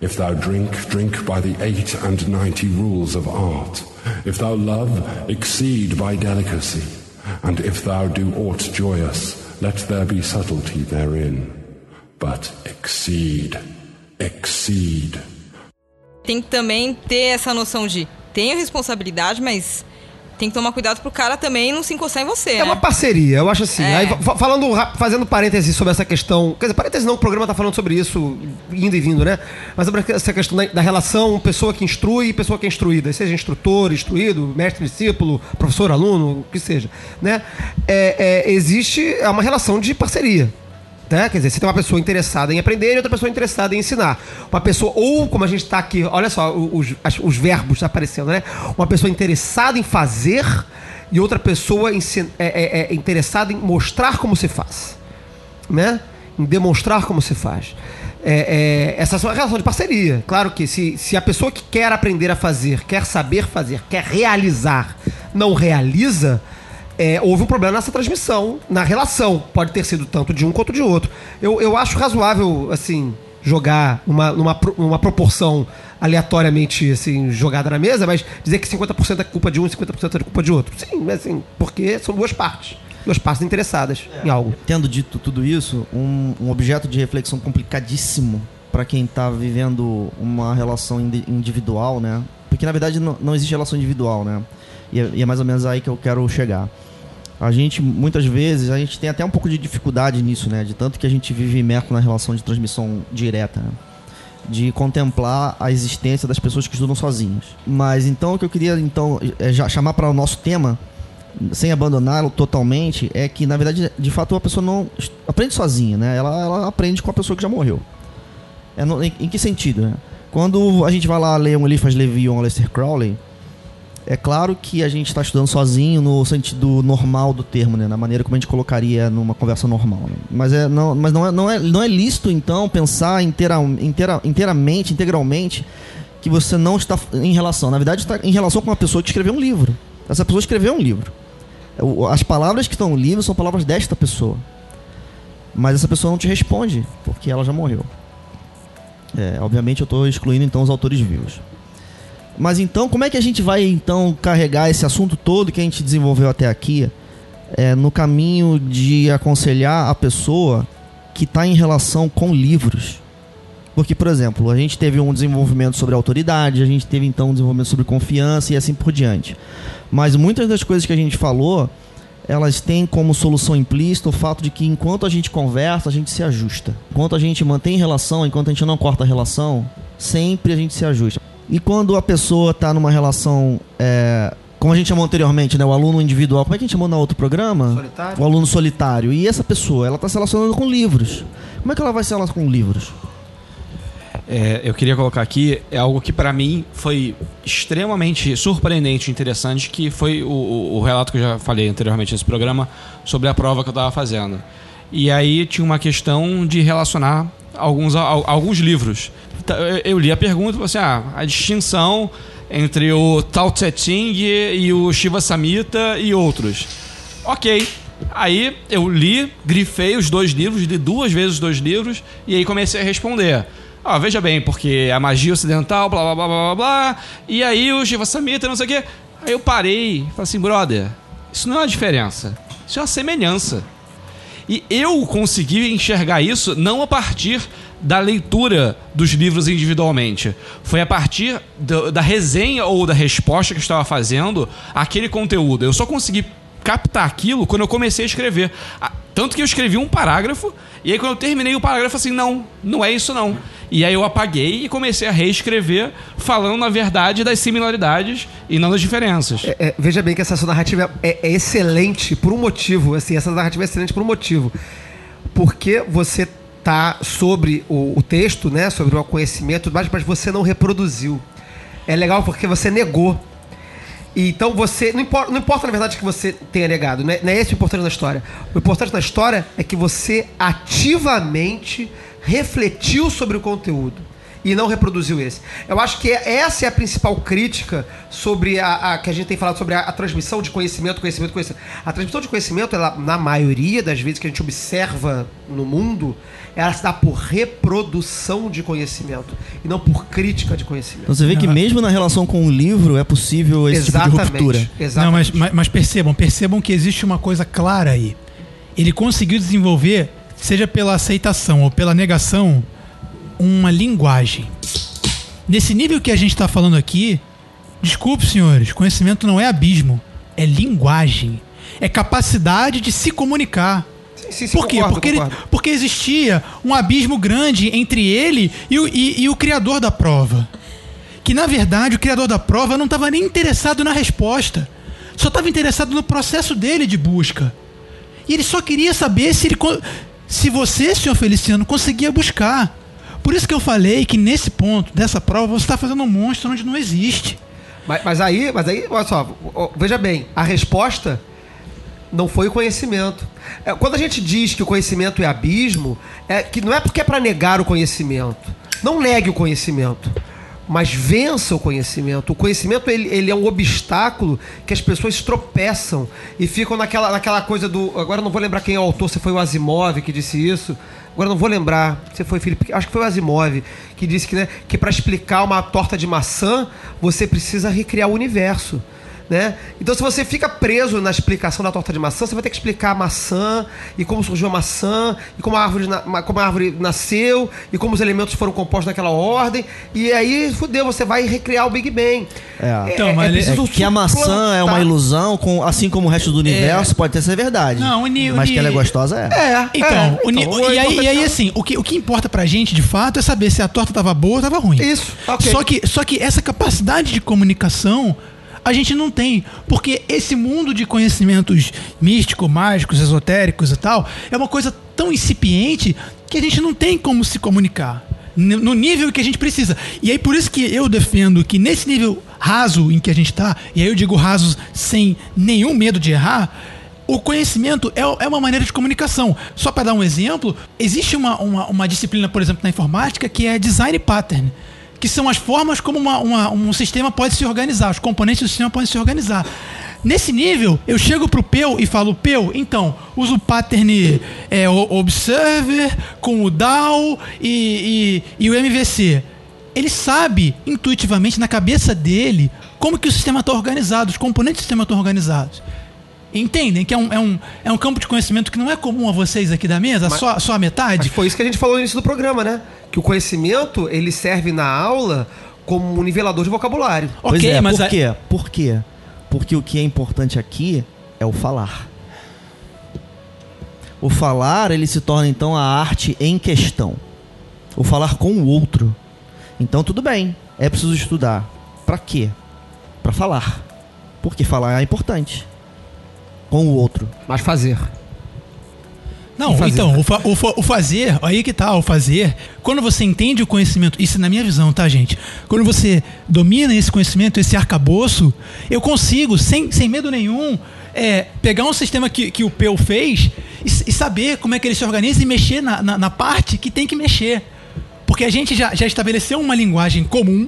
Speaker 6: If thou drink, drink by the eight and ninety rules of art. If thou love, exceed by delicacy. And if thou do aught joyous, let there be subtlety therein. But exceed, exceed.
Speaker 5: Tem que também ter essa noção de tenho responsabilidade, mas tem que tomar cuidado pro cara também não se encostar em você.
Speaker 1: É
Speaker 5: né?
Speaker 1: uma parceria, eu acho assim.
Speaker 5: É.
Speaker 1: Aí, fa- falando, fazendo parênteses sobre essa questão. Quer dizer, parênteses não, o programa tá falando sobre isso, indo e vindo, né? Mas sobre essa questão da, da relação pessoa que instrui e pessoa que é instruída. Seja instrutor, instruído, mestre, discípulo, professor, aluno, o que seja. Né? É, é, existe é uma relação de parceria. Né? Quer dizer, você tem uma pessoa interessada em aprender e outra pessoa interessada em ensinar. Uma pessoa, ou como a gente está aqui, olha só os, os verbos aparecendo, né? Uma pessoa interessada em fazer e outra pessoa ensi- é, é- é interessada em mostrar como se faz. Né? Em demonstrar como se faz. É, é, essa é uma relação de parceria. Claro que se, se a pessoa que quer aprender a fazer, quer saber fazer, quer realizar, não realiza, é, houve um problema nessa transmissão, na relação. Pode ter sido tanto de um quanto de outro. Eu, eu acho razoável, assim, jogar numa, numa, numa proporção aleatoriamente, assim, jogada na mesa, mas dizer que 50% é culpa de um e 50% é culpa de outro. Sim, assim, porque são duas partes. Duas partes interessadas em algo.
Speaker 2: Tendo dito tudo isso, um, um objeto de reflexão complicadíssimo para quem tá vivendo uma relação indi- individual, né? Porque na verdade não, não existe relação individual, né? E é, e é mais ou menos aí que eu quero chegar. A gente, muitas vezes, a gente tem até um pouco de dificuldade nisso, né? De tanto que a gente vive imerso na relação de transmissão direta, né? De contemplar a existência das pessoas que estudam sozinhas. Mas então o que eu queria então é já chamar para o nosso tema, sem abandoná-lo totalmente, é que na verdade, de fato, a pessoa não aprende sozinha, né? Ela, ela aprende com a pessoa que já morreu. É no- em, em que sentido, né? Quando a gente vai lá ler um Eliphas Levi ou um Aleister Crowley, é claro que a gente está estudando sozinho no sentido normal do termo, né? Na maneira como a gente colocaria numa conversa normal. né? Mas, é, não, mas não, é, não, é, não é lícito, então, pensar inteira, inteira, inteiramente, integralmente, que você não está em relação. Na verdade, está em relação com uma pessoa que escreveu um livro. Essa pessoa escreveu um livro. As palavras que estão no livro são palavras desta pessoa. Mas essa pessoa não te responde, porque ela já morreu. É, obviamente eu estou excluindo então os autores vivos. Mas então, como é que a gente vai então carregar esse assunto todo que a gente desenvolveu até aqui é, no caminho de aconselhar a pessoa que está em relação com livros. Porque, por exemplo, a gente teve um desenvolvimento sobre autoridade, a gente teve então um desenvolvimento sobre confiança e assim por diante. Mas muitas das coisas que a gente falou, elas têm como solução implícita o fato de que enquanto a gente conversa, a gente se ajusta. Enquanto a gente mantém relação, enquanto a gente não corta a relação, sempre a gente se ajusta. E quando a pessoa está numa relação, é, como a gente chamou anteriormente, né, o aluno individual, como é que a gente chamou no outro programa?
Speaker 1: Solitário.
Speaker 2: O aluno solitário. E essa pessoa, ela está se relacionando com livros. Como é que ela vai se relacionar com livros?
Speaker 4: É, eu queria colocar aqui é algo que pra mim foi extremamente surpreendente e interessante, que foi o, o- o relato que eu já falei anteriormente nesse programa sobre a prova que eu estava fazendo. E aí tinha uma questão de relacionar alguns, al- alguns livros. Tá, Eu, li a pergunta assim, ah, a distinção entre o Tao Te Ching e o Shiva Samhita e outros. Ok. Aí eu li, grifei os dois livros, li duas vezes os dois livros, e aí comecei a responder. Ah, veja bem, porque a magia ocidental, blá blá blá blá blá e aí o Shiva Samhita, não sei o quê. Aí eu parei falei assim, brother, isso não é uma diferença, isso é uma semelhança. E eu consegui enxergar isso não a partir da leitura dos livros individualmente. Foi a partir do- da resenha ou da resposta que eu estava fazendo àquele conteúdo. Eu só consegui captar aquilo quando eu comecei a escrever. Tanto que eu escrevi um parágrafo, e aí quando eu terminei o parágrafo, assim, não, não é isso não. E aí eu apaguei e comecei a reescrever, falando, na verdade, das similaridades e não das diferenças.
Speaker 1: É, é, veja bem que essa sua narrativa é, é excelente por um motivo. Assim, essa narrativa é excelente por um motivo. Porque você tá sobre o, o texto, né? Sobre o conhecimento, mais, mas você não reproduziu. É legal porque você negou. Então você. Não importa, não importa, na verdade, que você tenha negado. Não é, não é esse o importante da história. O importante da história é que você ativamente refletiu sobre o conteúdo e não reproduziu esse. Eu acho que essa é a principal crítica sobre a, a- que a gente tem falado sobre a, a transmissão de conhecimento, conhecimento, conhecimento. A transmissão de conhecimento, ela, na maioria das vezes que a gente observa no mundo, ela se dá por reprodução de conhecimento e não por crítica de conhecimento.
Speaker 2: Então você vê que mesmo na relação com o livro é possível esse tipo de ruptura.
Speaker 3: Não,
Speaker 1: Exatamente.
Speaker 3: mas, mas, mas percebam, percebam que existe uma coisa clara aí. Ele conseguiu desenvolver, seja pela aceitação ou pela negação, uma linguagem. Nesse nível que a gente está falando aqui, desculpe, senhores, conhecimento não é abismo, é linguagem. É capacidade de se comunicar.
Speaker 1: Sim, sim, sim,
Speaker 3: Por quê?
Speaker 1: concordo,
Speaker 3: porque, ele-
Speaker 1: concordo.
Speaker 3: porque existia um abismo grande entre ele e o, e- e o criador da prova. Que na verdade o criador da prova não estava nem interessado na resposta, só estava interessado no processo dele de busca. E ele só queria saber se, ele, se você, senhor Feliciano, conseguia buscar. Por isso que eu falei que nesse ponto dessa prova você está fazendo um monstro onde não existe.
Speaker 1: Mas, mas aí, mas aí, olha só, veja bem, a resposta não foi o conhecimento. É, quando a gente diz que o conhecimento é abismo, é que não é porque é para negar o conhecimento. Não negue o conhecimento, mas vença o conhecimento. O conhecimento ele, ele é um obstáculo que as pessoas tropeçam e ficam naquela, naquela coisa do. Agora não vou lembrar quem é o autor, se foi o Asimov que disse isso. Agora não vou lembrar se foi Felipe, acho que foi o Asimov que disse que, né, que para explicar uma torta de maçã você precisa recriar o universo. Né? Então, se você fica preso na explicação da torta de maçã, você vai ter que explicar a maçã e como surgiu a maçã e como a árvore, na- como a árvore nasceu e como os elementos foram compostos naquela ordem. E aí, fudeu, você vai recriar o Big Bang.
Speaker 2: É.
Speaker 3: Então, mas ele-
Speaker 2: É que a maçã é uma ilusão, com, assim como o resto do universo pode ter ser verdade.
Speaker 3: Não, o ni- o
Speaker 2: mas
Speaker 3: ni-
Speaker 2: que ela é gostosa é.
Speaker 1: É,
Speaker 3: Então,
Speaker 1: é,
Speaker 3: o ni-
Speaker 1: então,
Speaker 3: e,
Speaker 1: é
Speaker 3: aí, e aí,
Speaker 1: importante-
Speaker 3: assim, o que, o que importa pra gente, de fato, é saber se a torta tava boa ou tava ruim.
Speaker 1: Isso, ok.
Speaker 3: Só que, só que essa capacidade de comunicação a gente não tem. Porque esse mundo de conhecimentos místicos, mágicos, esotéricos e tal, é uma coisa tão incipiente que a gente não tem como se comunicar. No nível que a gente precisa. E aí, por isso que eu defendo que nesse nível raso em que a gente está, e aí eu digo raso sem nenhum medo de errar, o conhecimento é, é uma maneira de comunicação. Só para dar um exemplo, existe uma, uma, uma disciplina, por exemplo, na informática que é design pattern, que são as formas como uma- uma- um sistema pode se organizar, os componentes do sistema podem se organizar. Nesse nível, eu chego pro Peu e falo, Peu, então, uso o pattern é, o- Observer com o DAO e, e, e o MVC. Ele sabe intuitivamente na cabeça dele como que o sistema está organizado, os componentes do sistema estão organizados. Entendem que é um, é, um, é um campo de conhecimento que não é comum a vocês aqui da mesa, só, só a
Speaker 1: Mas
Speaker 3: metade?
Speaker 1: foi isso que a gente falou no início do programa, né? Que o conhecimento, ele serve na aula como um nivelador de vocabulário.
Speaker 2: Pois
Speaker 3: Ok,
Speaker 2: é,
Speaker 3: mas
Speaker 2: por
Speaker 3: a-
Speaker 2: quê? Por quê? Porque o que é importante aqui é o falar. O falar, ele se torna então a arte em questão. O falar com o outro. Então tudo bem, é preciso estudar. Pra quê? Pra falar. Porque falar é importante. Com o outro.
Speaker 1: Mas fazer.
Speaker 3: Não,
Speaker 1: fazer.
Speaker 3: então, o, fa- o fa- o fazer, aí que tá, o fazer, quando você entende o conhecimento, isso é na minha visão, tá, gente? Quando você domina esse conhecimento, esse arcabouço, eu consigo, sem, sem medo nenhum, é, pegar um sistema que, que o Peu fez e, e saber como é que ele se organiza e mexer na, na, na parte que tem que mexer. Porque a gente já, já estabeleceu uma linguagem comum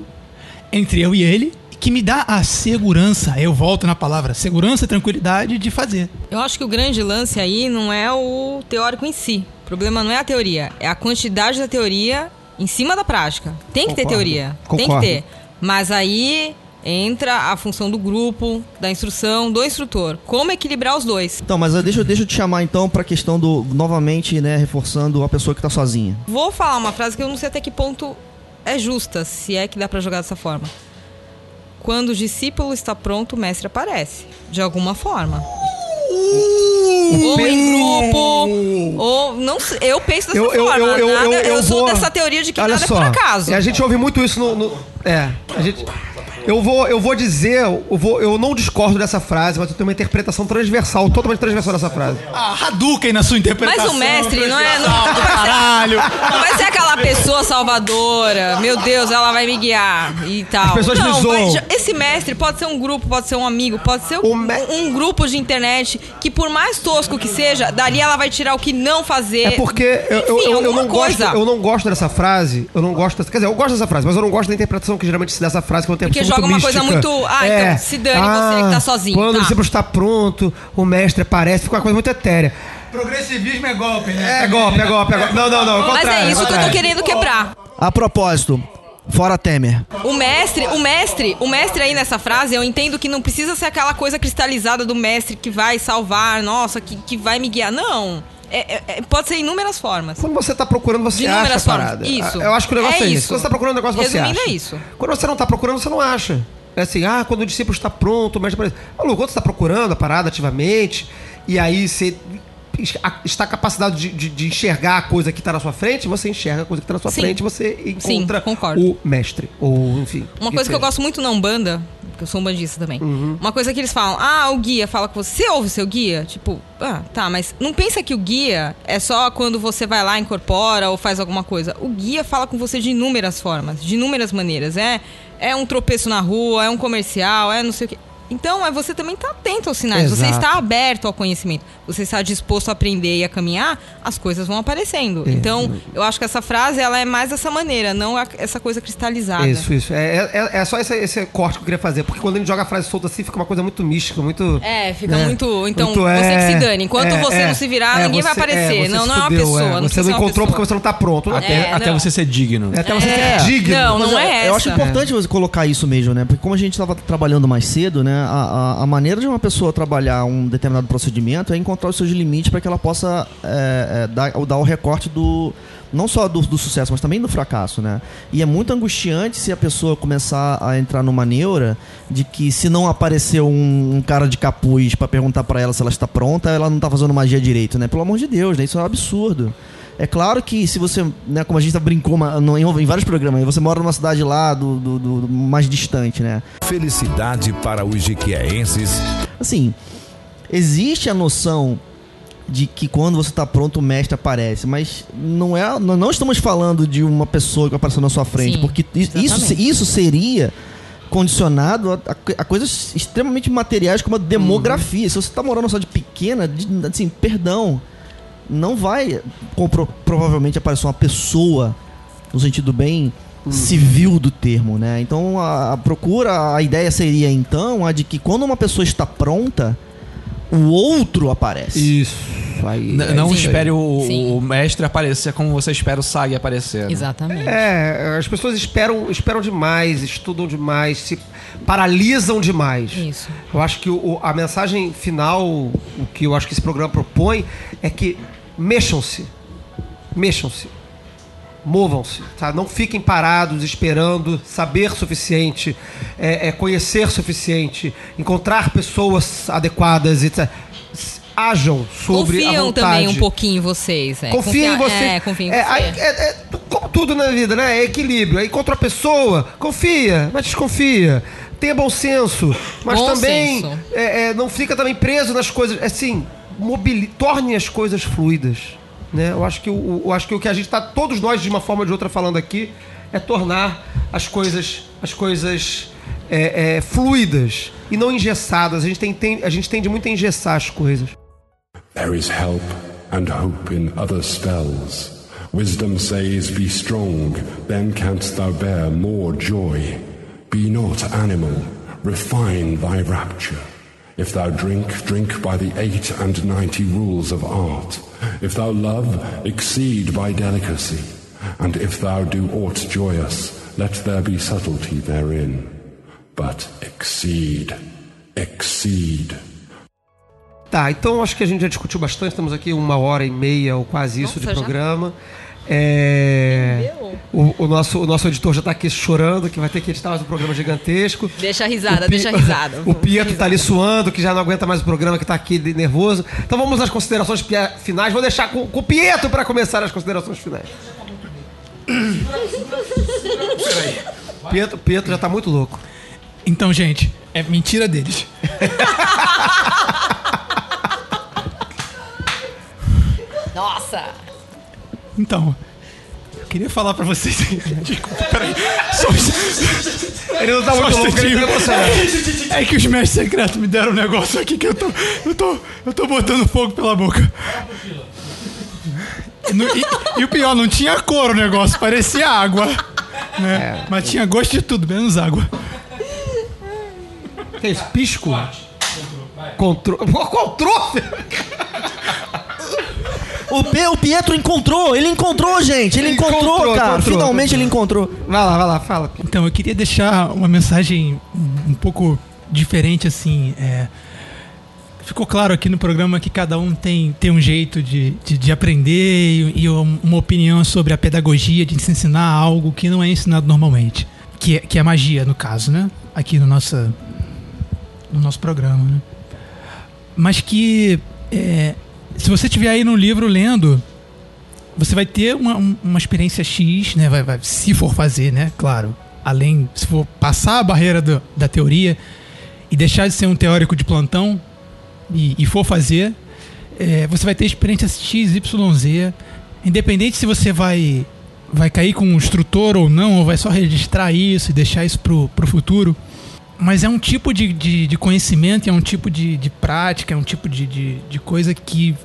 Speaker 3: entre eu e ele, que me dá a segurança, eu volto na palavra, segurança e tranquilidade de fazer.
Speaker 5: Eu acho que o grande lance aí não é o teórico em si. O problema não é a teoria, é a quantidade da teoria em cima da prática. Tem que ter
Speaker 1: Concordo.
Speaker 5: teoria, tem que
Speaker 1: Concordo.
Speaker 5: ter. Mas aí entra a função do grupo, da instrução, do instrutor. Como equilibrar os dois?
Speaker 2: Então, mas eu- deixa, eu- deixa eu te chamar então pra questão do. Novamente, né, reforçando a pessoa que tá sozinha.
Speaker 5: Vou falar uma frase que eu não sei até que ponto é justa, se é que dá pra jogar dessa forma. Quando o discípulo está pronto, o mestre aparece. De alguma forma. Ou em grupo, ou não eu penso dessa
Speaker 1: Eu, eu,
Speaker 5: forma.
Speaker 1: eu, eu,
Speaker 5: nada-
Speaker 1: eu, eu
Speaker 5: sou
Speaker 1: vou-
Speaker 5: dessa teoria de que
Speaker 1: Olha
Speaker 5: nada
Speaker 1: só,
Speaker 5: é por acaso.
Speaker 1: e a gente ouve muito isso no. no- é, a gente. Eu vou, eu vou dizer, eu, vou, eu não discordo dessa frase, mas eu tenho uma interpretação transversal, totalmente transversal dessa frase.
Speaker 3: Ah, Hadouken na sua interpretação.
Speaker 5: Mas o mestre não é. Não,
Speaker 3: transversal do caralho.
Speaker 5: não vai ser aquela pessoa salvadora. Meu Deus, ela vai me guiar e tal.
Speaker 1: As pessoas
Speaker 5: não,
Speaker 1: me zoam.
Speaker 5: vai- esse mestre pode ser um grupo, pode ser um amigo, pode ser um,
Speaker 1: me-
Speaker 5: um grupo de internet que, por mais tosco que seja, dali ela vai tirar o que não fazer.
Speaker 1: É porque eu, eu,
Speaker 5: Enfim,
Speaker 1: eu, eu
Speaker 5: alguma
Speaker 1: não gosto,
Speaker 5: coisa.
Speaker 1: eu não gosto dessa frase. Eu não gosto. Dessa, quer dizer, eu gosto dessa frase, mas eu não gosto da interpretação que geralmente se dá essa frase que uma
Speaker 5: Porque joga uma coisa
Speaker 1: mística.
Speaker 5: muito, ah, então, se dane você que tá sozinho,
Speaker 1: Quando
Speaker 5: tá.
Speaker 1: o discípulo está pronto, o mestre aparece, fica uma coisa muito etérea.
Speaker 3: Progressivismo é golpe, né?
Speaker 1: É golpe, é golpe, é golpe. Não, não, não.
Speaker 5: Mas é isso que eu tô querendo quebrar.
Speaker 2: A propósito, fora Temer.
Speaker 5: O mestre, o mestre, o mestre aí nessa frase, eu entendo que não precisa ser aquela coisa cristalizada do mestre que vai salvar, nossa, que, que vai me guiar. Não. É- é- é- pode ser inúmeras formas.
Speaker 1: Quando você tá procurando, você
Speaker 5: De
Speaker 1: acha a parada.
Speaker 5: Isso.
Speaker 1: Eu acho que o negócio é,
Speaker 5: É
Speaker 1: isso.
Speaker 5: isso.
Speaker 1: Quando você tá procurando um negócio, você
Speaker 5: Resumindo,
Speaker 1: acha.
Speaker 5: é isso.
Speaker 1: Quando você não tá procurando, você não acha. É assim, ah, quando o discípulo está pronto, o aparece. Maluco, quando você tá procurando a parada ativamente, e aí você está capacitado de, de- de enxergar a coisa que tá na sua frente, você enxerga a coisa que tá na sua
Speaker 5: Sim.
Speaker 1: frente, você
Speaker 5: Sim,
Speaker 1: encontra
Speaker 5: concordo.
Speaker 1: o mestre. Ou, enfim.
Speaker 5: Uma coisa que eu gosto muito na Umbanda, porque eu sou umbandista também. Uma coisa que eles falam, ah, o guia fala com você. Você ouve o seu guia? Tipo, ah, tá, mas não pensa que o guia é só quando você vai lá, incorpora ou faz alguma coisa. O guia fala com você de inúmeras formas, de inúmeras maneiras. É, é um tropeço na rua, é um comercial, é não sei o quê. Então, é você também estar atento aos sinais. Você
Speaker 1: Exato.
Speaker 5: está aberto ao conhecimento. Você está disposto a aprender e a caminhar, as coisas vão aparecendo. Então, eu acho que essa frase, ela é mais dessa maneira, não essa coisa cristalizada.
Speaker 1: Isso, isso. É, é, é só esse, esse corte que eu queria fazer, porque quando a gente joga a frase solta assim, fica uma coisa muito mística, muito.
Speaker 5: É, fica
Speaker 1: né?
Speaker 5: muito. Então,
Speaker 1: Muito,
Speaker 5: você
Speaker 1: é,
Speaker 5: que se dane. Enquanto
Speaker 1: é,
Speaker 5: você
Speaker 1: é,
Speaker 5: não se virar,
Speaker 1: é,
Speaker 5: ninguém vai
Speaker 1: você-
Speaker 5: aparecer.
Speaker 1: é, você
Speaker 5: não, não é uma pessoa.
Speaker 1: é.
Speaker 5: Não
Speaker 1: Você não encontrou porque você não tá pronto.
Speaker 4: Até,
Speaker 5: É,
Speaker 4: até
Speaker 5: não.
Speaker 4: você ser digno.
Speaker 1: É até você
Speaker 2: É.
Speaker 1: ser digno.
Speaker 5: Não, não é
Speaker 2: Eu acho
Speaker 5: essa.
Speaker 2: importante você colocar isso mesmo, né? Porque como a gente estava trabalhando mais cedo, né? A, a, a maneira de uma pessoa trabalhar um determinado procedimento é encontrar os seus limites para que ela possa é, é, dar, dar o recorte do não só do, do sucesso, mas também do fracasso, né? E é muito angustiante se a pessoa começar a entrar numa neura de que se não aparecer um, um cara de capuz para perguntar para ela se ela está pronta, ela não tá fazendo magia direito, né? Pelo amor de Deus, né? Isso é um absurdo. É claro que se você, né, como a gente brincou ma- no- em, vários programas, você mora numa cidade lá do, do- do- mais distante, né?
Speaker 9: Felicidade para os jiquieenses.
Speaker 2: Assim, existe a noção de que quando você está pronto o mestre aparece, mas não é, nós não estamos falando de uma pessoa que apareceu na sua frente,
Speaker 5: Sim,
Speaker 2: porque isso, isso, seria condicionado a, a- a coisas extremamente materiais como a demografia. Se você está morando numa cidade pequena, de- assim, perdão, não vai com- pro- provavelmente aparecer uma pessoa no sentido bem civil do termo, né? Então a, a procura, a ideia seria então a de que quando uma pessoa está pronta, o outro aparece.
Speaker 1: Isso. aí.
Speaker 4: N-
Speaker 1: é
Speaker 4: não espere o, o mestre aparecer como você espera o Sag aparecer. né?
Speaker 5: Exatamente.
Speaker 1: É, as pessoas esperam, esperam demais, estudam demais, se paralisam demais.
Speaker 5: Isso.
Speaker 1: Eu acho que o- a mensagem final, o que eu acho que esse programa propõe, é que mexam-se. Mexam-se. Movam-se, tá? Não fiquem parados esperando saber suficiente, é, é, conhecer suficiente, encontrar pessoas adequadas e. S- Ajam sobre a
Speaker 5: Confiam
Speaker 1: vontade.
Speaker 5: também um pouquinho em vocês. É.
Speaker 1: Confia em você.
Speaker 5: É, confia em
Speaker 1: É,
Speaker 5: você.
Speaker 1: aí, é- é como tudo na vida, né? É equilíbrio. Aí encontrou a pessoa, confia, mas desconfia. Tenha bom senso, mas
Speaker 5: Bom
Speaker 1: também
Speaker 5: senso.
Speaker 1: é, é, não fica também preso nas coisas. Assim, mobili torne as coisas fluidas. Né? Eu, acho que o, eu acho que o que a gente está, todos nós, de uma forma ou de outra, falando aqui, é tornar as coisas, as coisas é, é, fluidas e não engessadas. A gente, tem, tem- a gente tende muito a engessar as coisas.
Speaker 6: There is help and hope in other spells. Wisdom says, Be strong, then canst thou bear more joy. Be not animal, refine thy rapture. If thou drink, drink by the eight and ninety rules of art. If thou love, exceed by delicacy. And if thou do aught joyous, let there be subtlety therein. But exceed, exceed.
Speaker 1: Tá, então acho que a gente já discutiu bastante, estamos aqui uma hora e meia ou quase isso
Speaker 5: Nossa,
Speaker 1: de
Speaker 5: já?
Speaker 1: É, o, o nosso, o nosso editor já está aqui chorando, que vai ter que editar mais um programa gigantesco.
Speaker 5: Deixa a risada,
Speaker 1: Pi-
Speaker 5: deixa a risada.
Speaker 1: O Pietro tá ali suando, que já não aguenta mais o programa, que tá aqui de- nervoso. Então vamos às considerações finais. Vou deixar com, com o Pietro para começar as considerações finais. Pietro, Pietro já tá muito louco.
Speaker 3: Então, gente, é mentira deles.
Speaker 5: Nossa!
Speaker 3: Então, eu queria falar pra vocês. Desculpa, peraí. Só,
Speaker 1: Ele não tá muito louco, ele tá emocionado.
Speaker 3: É que os mestres secretos me deram um negócio aqui que eu tô. Eu tô. Eu tô botando fogo pela boca. E, no- e- e o pior, não tinha cor o negócio, parecia água. Né? Mas tinha gosto de tudo, menos água.
Speaker 1: Que isso? Pisco? Controle. Controle?
Speaker 2: O, P- o Pietro encontrou, ele encontrou, gente. Ele
Speaker 1: Ele
Speaker 2: encontrou,
Speaker 1: encontrou,
Speaker 2: cara.
Speaker 1: encontrou,
Speaker 2: Finalmente ele encontrou.
Speaker 1: Vai lá, vai lá, fala.
Speaker 3: Então, eu queria deixar uma mensagem um pouco diferente, assim. é, ficou claro aqui no programa que cada um tem, tem um jeito de, de, de aprender e, e um- uma opinião sobre a pedagogia de se ensinar algo que não é ensinado normalmente. Que é, que é magia, no caso, né? Aqui no, nossa, no nosso programa, né? Mas que é, se você estiver aí no livro lendo, você vai ter uma, um- uma experiência X, né? Vai, vai- se for fazer, né? Claro. Além, se for passar a barreira do- da teoria e deixar de ser um teórico de plantão e, e for fazer, é, você vai ter experiência X, Y, Z. Independente se você vai, vai cair com um instrutor ou não, ou vai só registrar isso e deixar isso pro, pro futuro. Mas é um tipo de, de, de conhecimento, é um tipo de, de prática, é um tipo de, de, de coisa que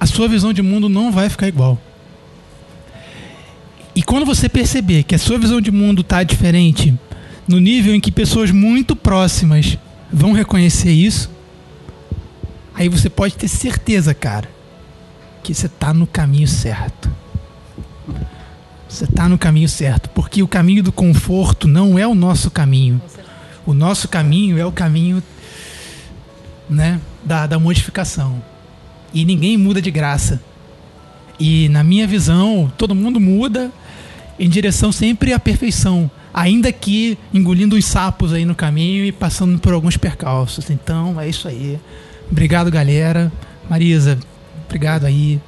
Speaker 3: a sua visão de mundo não vai ficar igual. E quando você perceber que a sua visão de mundo está diferente, no nível em que pessoas muito próximas vão reconhecer isso, aí você pode ter certeza, cara, que você está no caminho certo. Você está no caminho certo, porque o caminho do conforto não é o nosso caminho. O nosso caminho é o caminho né, da, da modificação. E ninguém muda de graça. E na minha visão, todo mundo muda em direção sempre à perfeição, ainda que engolindo os sapos aí no caminho e passando por alguns percalços. Então, é isso aí. Obrigado, galera. Marisa, obrigado aí.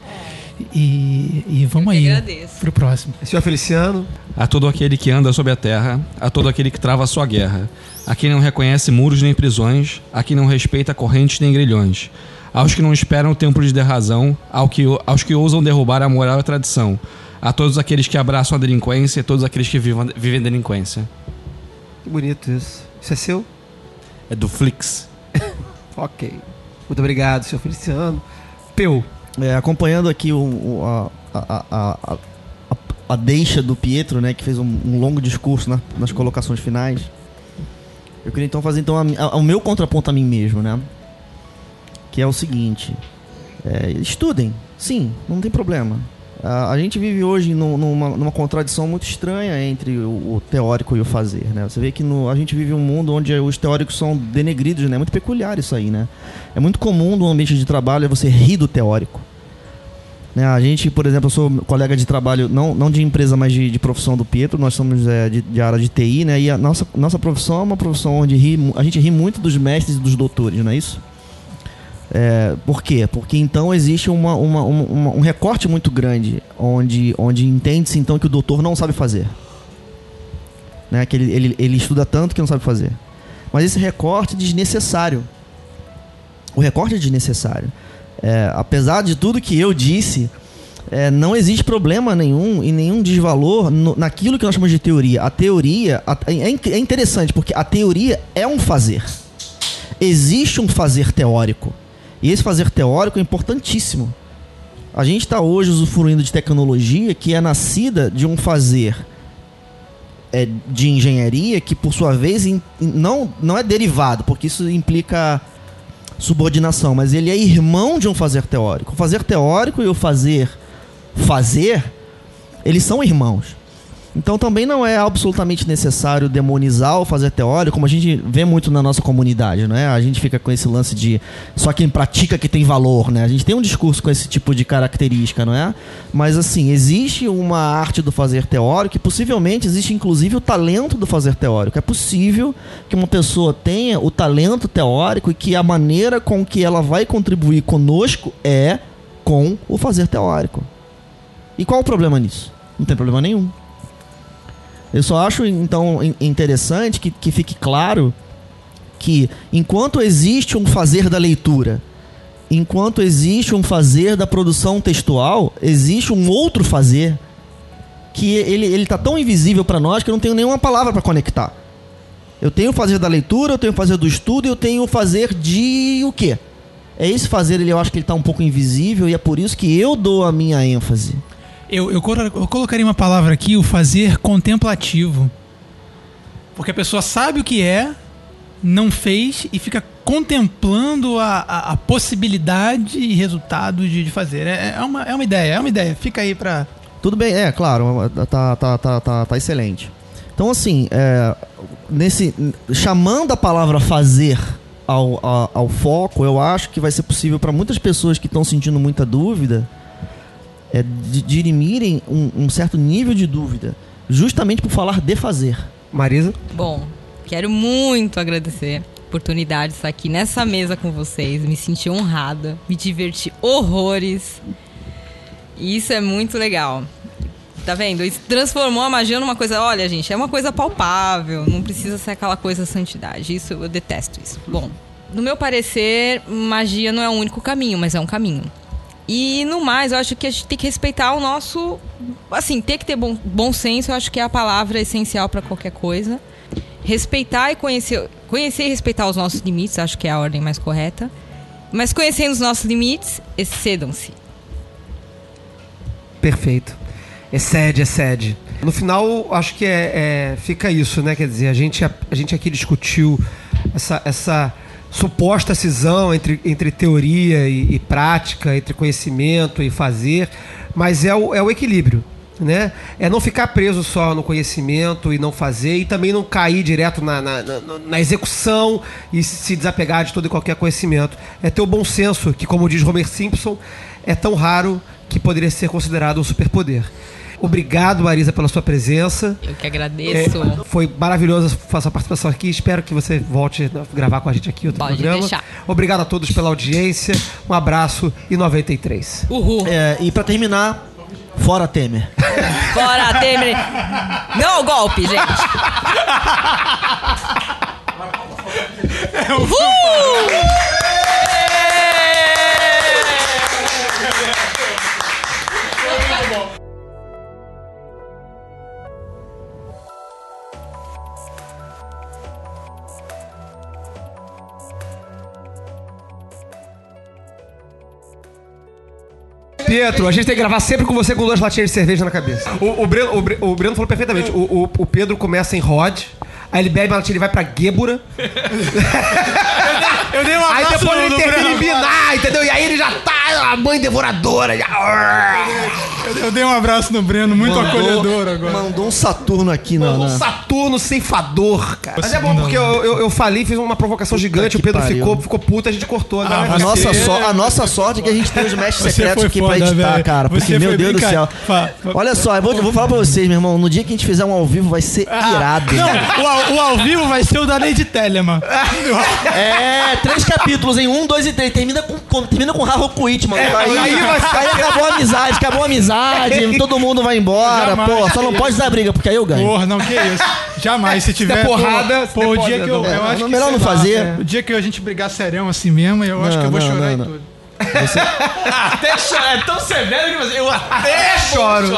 Speaker 3: E, e vamos aí
Speaker 5: agradeço.
Speaker 3: pro próximo.
Speaker 1: Senhor Feliciano.
Speaker 4: A todo aquele que anda sobre a terra, a todo aquele que trava a sua guerra, a quem não reconhece muros nem prisões, a quem não respeita correntes nem grilhões, aos que não esperam o tempo de derrazão, ao que, aos que ousam derrubar a moral e a tradição, a todos aqueles que abraçam a delinquência e a todos aqueles que vivam, vivem delinquência.
Speaker 1: Que bonito isso. Isso é seu?
Speaker 4: É do Flix.
Speaker 1: Ok. Muito obrigado, senhor Feliciano. Peu.
Speaker 2: É, acompanhando aqui o, o- a, a, a, a, deixa do Pietro, né, que fez um, um longo discurso na- nas colocações finais. Eu queria então fazer então a mi- a- o meu contraponto a mim mesmo, né? Que é o seguinte: É, estudem, sim, não tem problema. A, a gente vive hoje num- numa, numa contradição muito estranha entre o, o teórico e o fazer, né? Você vê que no- a gente vive um mundo onde os teóricos são denegridos, né? É muito peculiar isso aí, né? É muito comum no ambiente de trabalho você rir do teórico. Né, a gente, por exemplo, eu sou colega de trabalho, não, não de empresa, mas de, de profissão do Pietro, nós somos é, de, de área de TI, né? E a nossa, nossa profissão é uma profissão onde ri, a gente ri muito dos mestres e dos doutores, não é isso? É, por quê? Porque então existe uma, uma- uma- um recorte muito grande onde, onde entende-se então que o doutor não sabe fazer. Né? Que ele, ele, ele estuda tanto que não sabe fazer. Mas esse recorte é desnecessário. O recorte é desnecessário. É, apesar de tudo que eu disse, é, não existe problema nenhum e nenhum desvalor no- naquilo que nós chamamos de teoria. A teoria a- é, in- é interessante porque a teoria é um fazer. Existe um fazer teórico. E esse fazer teórico é importantíssimo. A gente está hoje usufruindo de tecnologia que é nascida de um fazer é, de engenharia que, por sua vez, in- não, não é derivado, porque isso implica subordinação, mas ele é irmão de um fazer teórico. O fazer teórico e o fazer fazer, eles são irmãos. Então também não é absolutamente necessário demonizar o fazer teórico, como a gente vê muito na nossa comunidade, não é? A gente fica com esse lance de só quem pratica que tem valor, né? A gente tem um discurso com esse tipo de característica, não é? Mas assim, existe uma arte do fazer teórico e possivelmente existe inclusive o talento do fazer teórico. É possível que uma pessoa tenha o talento teórico e que a maneira com que ela vai contribuir conosco é com o fazer teórico. E qual o problema nisso? Não tem problema nenhum. Eu só acho, então, in- interessante que, que fique claro que enquanto existe um fazer da leitura, enquanto existe um fazer da produção textual, existe um outro fazer que ele, ele tá tão invisível para nós que eu não tenho nenhuma palavra para conectar. Eu tenho o fazer da leitura, eu tenho o fazer do estudo eu tenho o fazer de o quê? É esse fazer, ele, eu acho que ele tá um pouco invisível e é por isso que eu dou a minha ênfase.
Speaker 3: Eu, eu, eu colocaria uma palavra aqui, o fazer contemplativo. Porque a pessoa sabe o que é, não fez e fica contemplando a, a, a possibilidade e resultado de, de fazer. É, é, uma, é uma ideia, é uma ideia. Fica aí pra.
Speaker 2: Tudo bem, é, claro, tá, tá, tá, tá, tá excelente. Então, assim, é, nesse, chamando a palavra fazer ao, ao, ao foco, eu acho que vai ser possível para muitas pessoas que estão sentindo muita dúvida é, de, dirimirem um, um certo nível de dúvida, justamente por falar de fazer.
Speaker 1: Marisa?
Speaker 5: Bom, quero muito agradecer a oportunidade de estar aqui nessa mesa com vocês. Me senti honrada, me diverti horrores. E isso é muito legal. Tá vendo? Isso transformou a magia numa coisa. Olha, gente, é uma coisa palpável. Não precisa ser aquela coisa santidade. Isso eu detesto isso. Bom, no meu parecer, magia não é o único caminho, mas é um caminho. E no mais, eu acho que a gente tem que respeitar o nosso. Assim, ter que ter bom, bom senso, eu acho que é a palavra essencial para qualquer coisa. Respeitar e conhecer. Conhecer e respeitar os nossos limites, acho que é a ordem mais correta. Mas conhecendo os nossos limites, excedam-se.
Speaker 1: Perfeito. Excede, excede. No final, acho que é, é- fica isso, né? Quer dizer, a gente, a, a gente aqui discutiu essa, essa suposta cisão entre, entre teoria e, e prática, entre conhecimento e fazer, mas é o, é o equilíbrio. Né? É não ficar preso só no conhecimento e não fazer, e também não cair direto na, na, na- na execução e se desapegar de todo e qualquer conhecimento. É ter o bom senso, que, como diz Homer Simpson, é tão raro que poderia ser considerado um superpoder. Obrigado, Marisa, pela sua presença.
Speaker 5: Eu que agradeço.
Speaker 1: É, foi maravilhoso a sua participação aqui. Espero que você volte a gravar com a gente aqui outro
Speaker 5: Pode
Speaker 1: programa.
Speaker 5: deixar.
Speaker 1: Obrigado a todos pela audiência. Um abraço e 93.
Speaker 5: Uhul.
Speaker 2: É, e para terminar, fora Temer.
Speaker 5: Bora, Temer. Não ao golpe, gente. Uhul!
Speaker 1: Pietro, a gente tem que gravar sempre com você com duas latinhas de cerveja na cabeça. O, o Breno, o, Bre- o Breno falou perfeitamente. O, o- o Pedro começa em Rod, aí ele bebe ele vai pra Gébora.
Speaker 4: Eu dei um
Speaker 1: Aí
Speaker 4: abraço
Speaker 1: depois
Speaker 4: no-
Speaker 1: ele
Speaker 4: no
Speaker 1: termina
Speaker 4: Breno
Speaker 1: em Binar, entendeu? E aí ele já tá a mãe devoradora.
Speaker 3: Eu, eu dei um abraço no Breno, muito acolhedor agora.
Speaker 2: Mandou um Saturno aqui na.
Speaker 1: Um
Speaker 2: na-
Speaker 1: Saturno ceifador, cara. Mas é bom
Speaker 3: Segunda
Speaker 1: porque eu, eu, eu falei, fiz uma provocação gigante, o
Speaker 2: que
Speaker 1: Pedro
Speaker 2: pariu.
Speaker 1: ficou, ficou puto, a gente cortou.
Speaker 3: Ah,
Speaker 1: Agora
Speaker 2: A nossa, so- a nossa sorte é que a gente tem os mestres
Speaker 3: Você
Speaker 2: secretos
Speaker 3: foi
Speaker 2: aqui pra
Speaker 3: foda,
Speaker 2: editar,
Speaker 3: velho.
Speaker 2: cara. Porque,
Speaker 3: Você
Speaker 2: meu
Speaker 3: foi
Speaker 2: Deus do
Speaker 3: brincar-
Speaker 2: céu.
Speaker 3: Fa- fa-
Speaker 2: Olha só, eu vou, eu vou falar pra vocês, meu irmão. No dia que a gente fizer um ao vivo, vai ser irado.
Speaker 3: Não, o, ao- o ao vivo vai ser o da Lady Telemann.
Speaker 2: É, três capítulos em um, dois e três. Termina com, com- termina com Harold Quit, mano. aí,
Speaker 1: aí vai ser-
Speaker 2: aí acabou a amizade, acabou a amizade, todo mundo vai embora.
Speaker 3: Jamais.
Speaker 2: Pô, só não pode dar briga, porque aí eu ganho.
Speaker 3: Porra, não, que isso. Jamais. Se tiver.
Speaker 1: der porrada,
Speaker 3: pô,
Speaker 1: se
Speaker 3: pô,
Speaker 1: der
Speaker 3: o dia que eu.
Speaker 1: não.
Speaker 3: eu
Speaker 2: É,
Speaker 3: acho que,
Speaker 2: melhor
Speaker 3: sei
Speaker 2: não
Speaker 3: lá,
Speaker 2: fazer.
Speaker 3: é, O dia que a gente brigar serião assim mesmo, eu acho
Speaker 2: Não,
Speaker 3: que eu vou
Speaker 2: não,
Speaker 3: chorar
Speaker 2: não,
Speaker 3: e
Speaker 2: não.
Speaker 3: tudo.
Speaker 4: Até chorar. É tão severo que você. Eu até
Speaker 1: choro.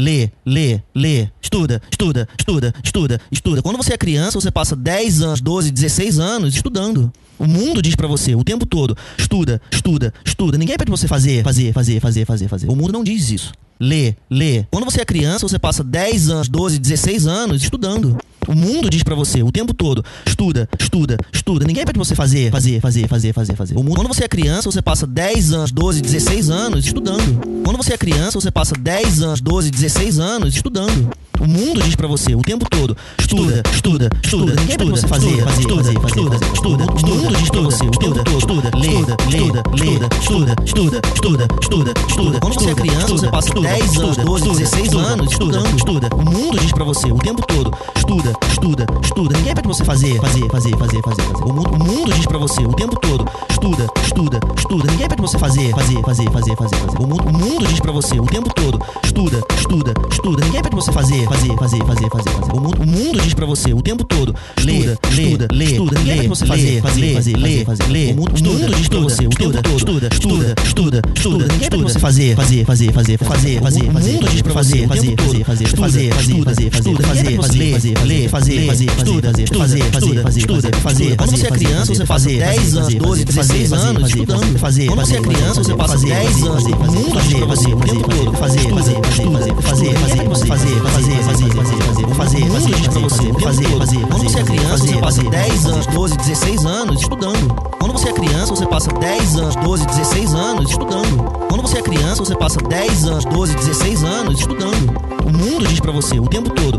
Speaker 2: Lê, lê, lê, estuda, estuda, estuda, estuda, estuda. Quando você é criança, você passa 10 anos, 12, 16 anos estudando. O mundo diz pra você o tempo todo: estuda, estuda, estuda. Ninguém pede pra você fazer, fazer, fazer, fazer, fazer, fazer. O mundo não diz isso. Lê, lê. Quando você é criança, você passa 10 anos, 12, 16 anos estudando. O mundo diz pra você o tempo todo: estuda, estuda, estuda. Ninguém pede pra você fazer, fazer, fazer, fazer, fazer, fazer. O mundo, quando você é criança, você passa 10 anos, 12, 16 anos estudando. Quando você é criança, você passa 10 anos, 12, 16 anos estudando. O mundo diz pra você o tempo todo: estuda, estuda, estuda. Pra você fazer, fazer, fazer, fazer. Estuda, o mundo diz pra você o tempo todo: estuda, lê, lê, lê, estuda, estuda, estuda, estuda, estuda. Quando você é criança, você passa 10 anos, 12, 16 anos estudando, estuda. O mundo diz pra você o tempo todo: estuda, estuda, estuda. Ninguém pede pra você fazer, fazer, fazer, fazer, fazer. O mundo, diz pra você o tempo todo: estuda, estuda, estuda. Ninguém pede pra você fazer, fazer, fazer, fazer, fazer. O mundo, diz pra você o tempo todo: estuda, estuda, estuda. Ninguém pede pra você fazer, fazer, fazer, fazer, fazer, fazer. O mundo, o mundo diz pra você o tempo todo: lê, estuda, lê, estuda. Ninguém pede pra você fazer, fazer, fazer, fazer, fazer, lê. O mundo, diz pra você o tempo todo: estuda, estuda, estuda, estuda. Você fazer, fazer, fazer, fazer, fazer, fazer, fazer. O mundo diz pra fazer, fazer, fazer, fazer, fazer, fazer, fazer, fazer, fazer, fazer, fazer, fazer, fazer, fazer, estuda, fazer, fazer, fazer, fazer, estuda, fazer. Quando você é criança, você passa 10 anos, 12, 16 anos estudando, fazer. Quando você é criança, você passa 10 anos, o mundo diz pra você o tempo todo: fazer, fazer, fazer, fazer, fazer, fazer, fazer, fazer, fazer, fazer, fazer, fazer, fazer, diz pra você fazer, fazer. Quando você é criança, você passa 10 anos, 12, 16 anos estudando. Quando você é criança, você passa 10 anos, 12, 16 anos estudando. Quando você é criança, você passa 10 anos, 12, 16 anos estudando. O mundo diz pra você o tempo todo: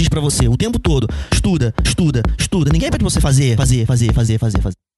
Speaker 2: diz pra você o tempo todo: estuda, estuda, estuda. Ninguém pede pra você fazer, fazer, fazer, fazer, fazer, fazer.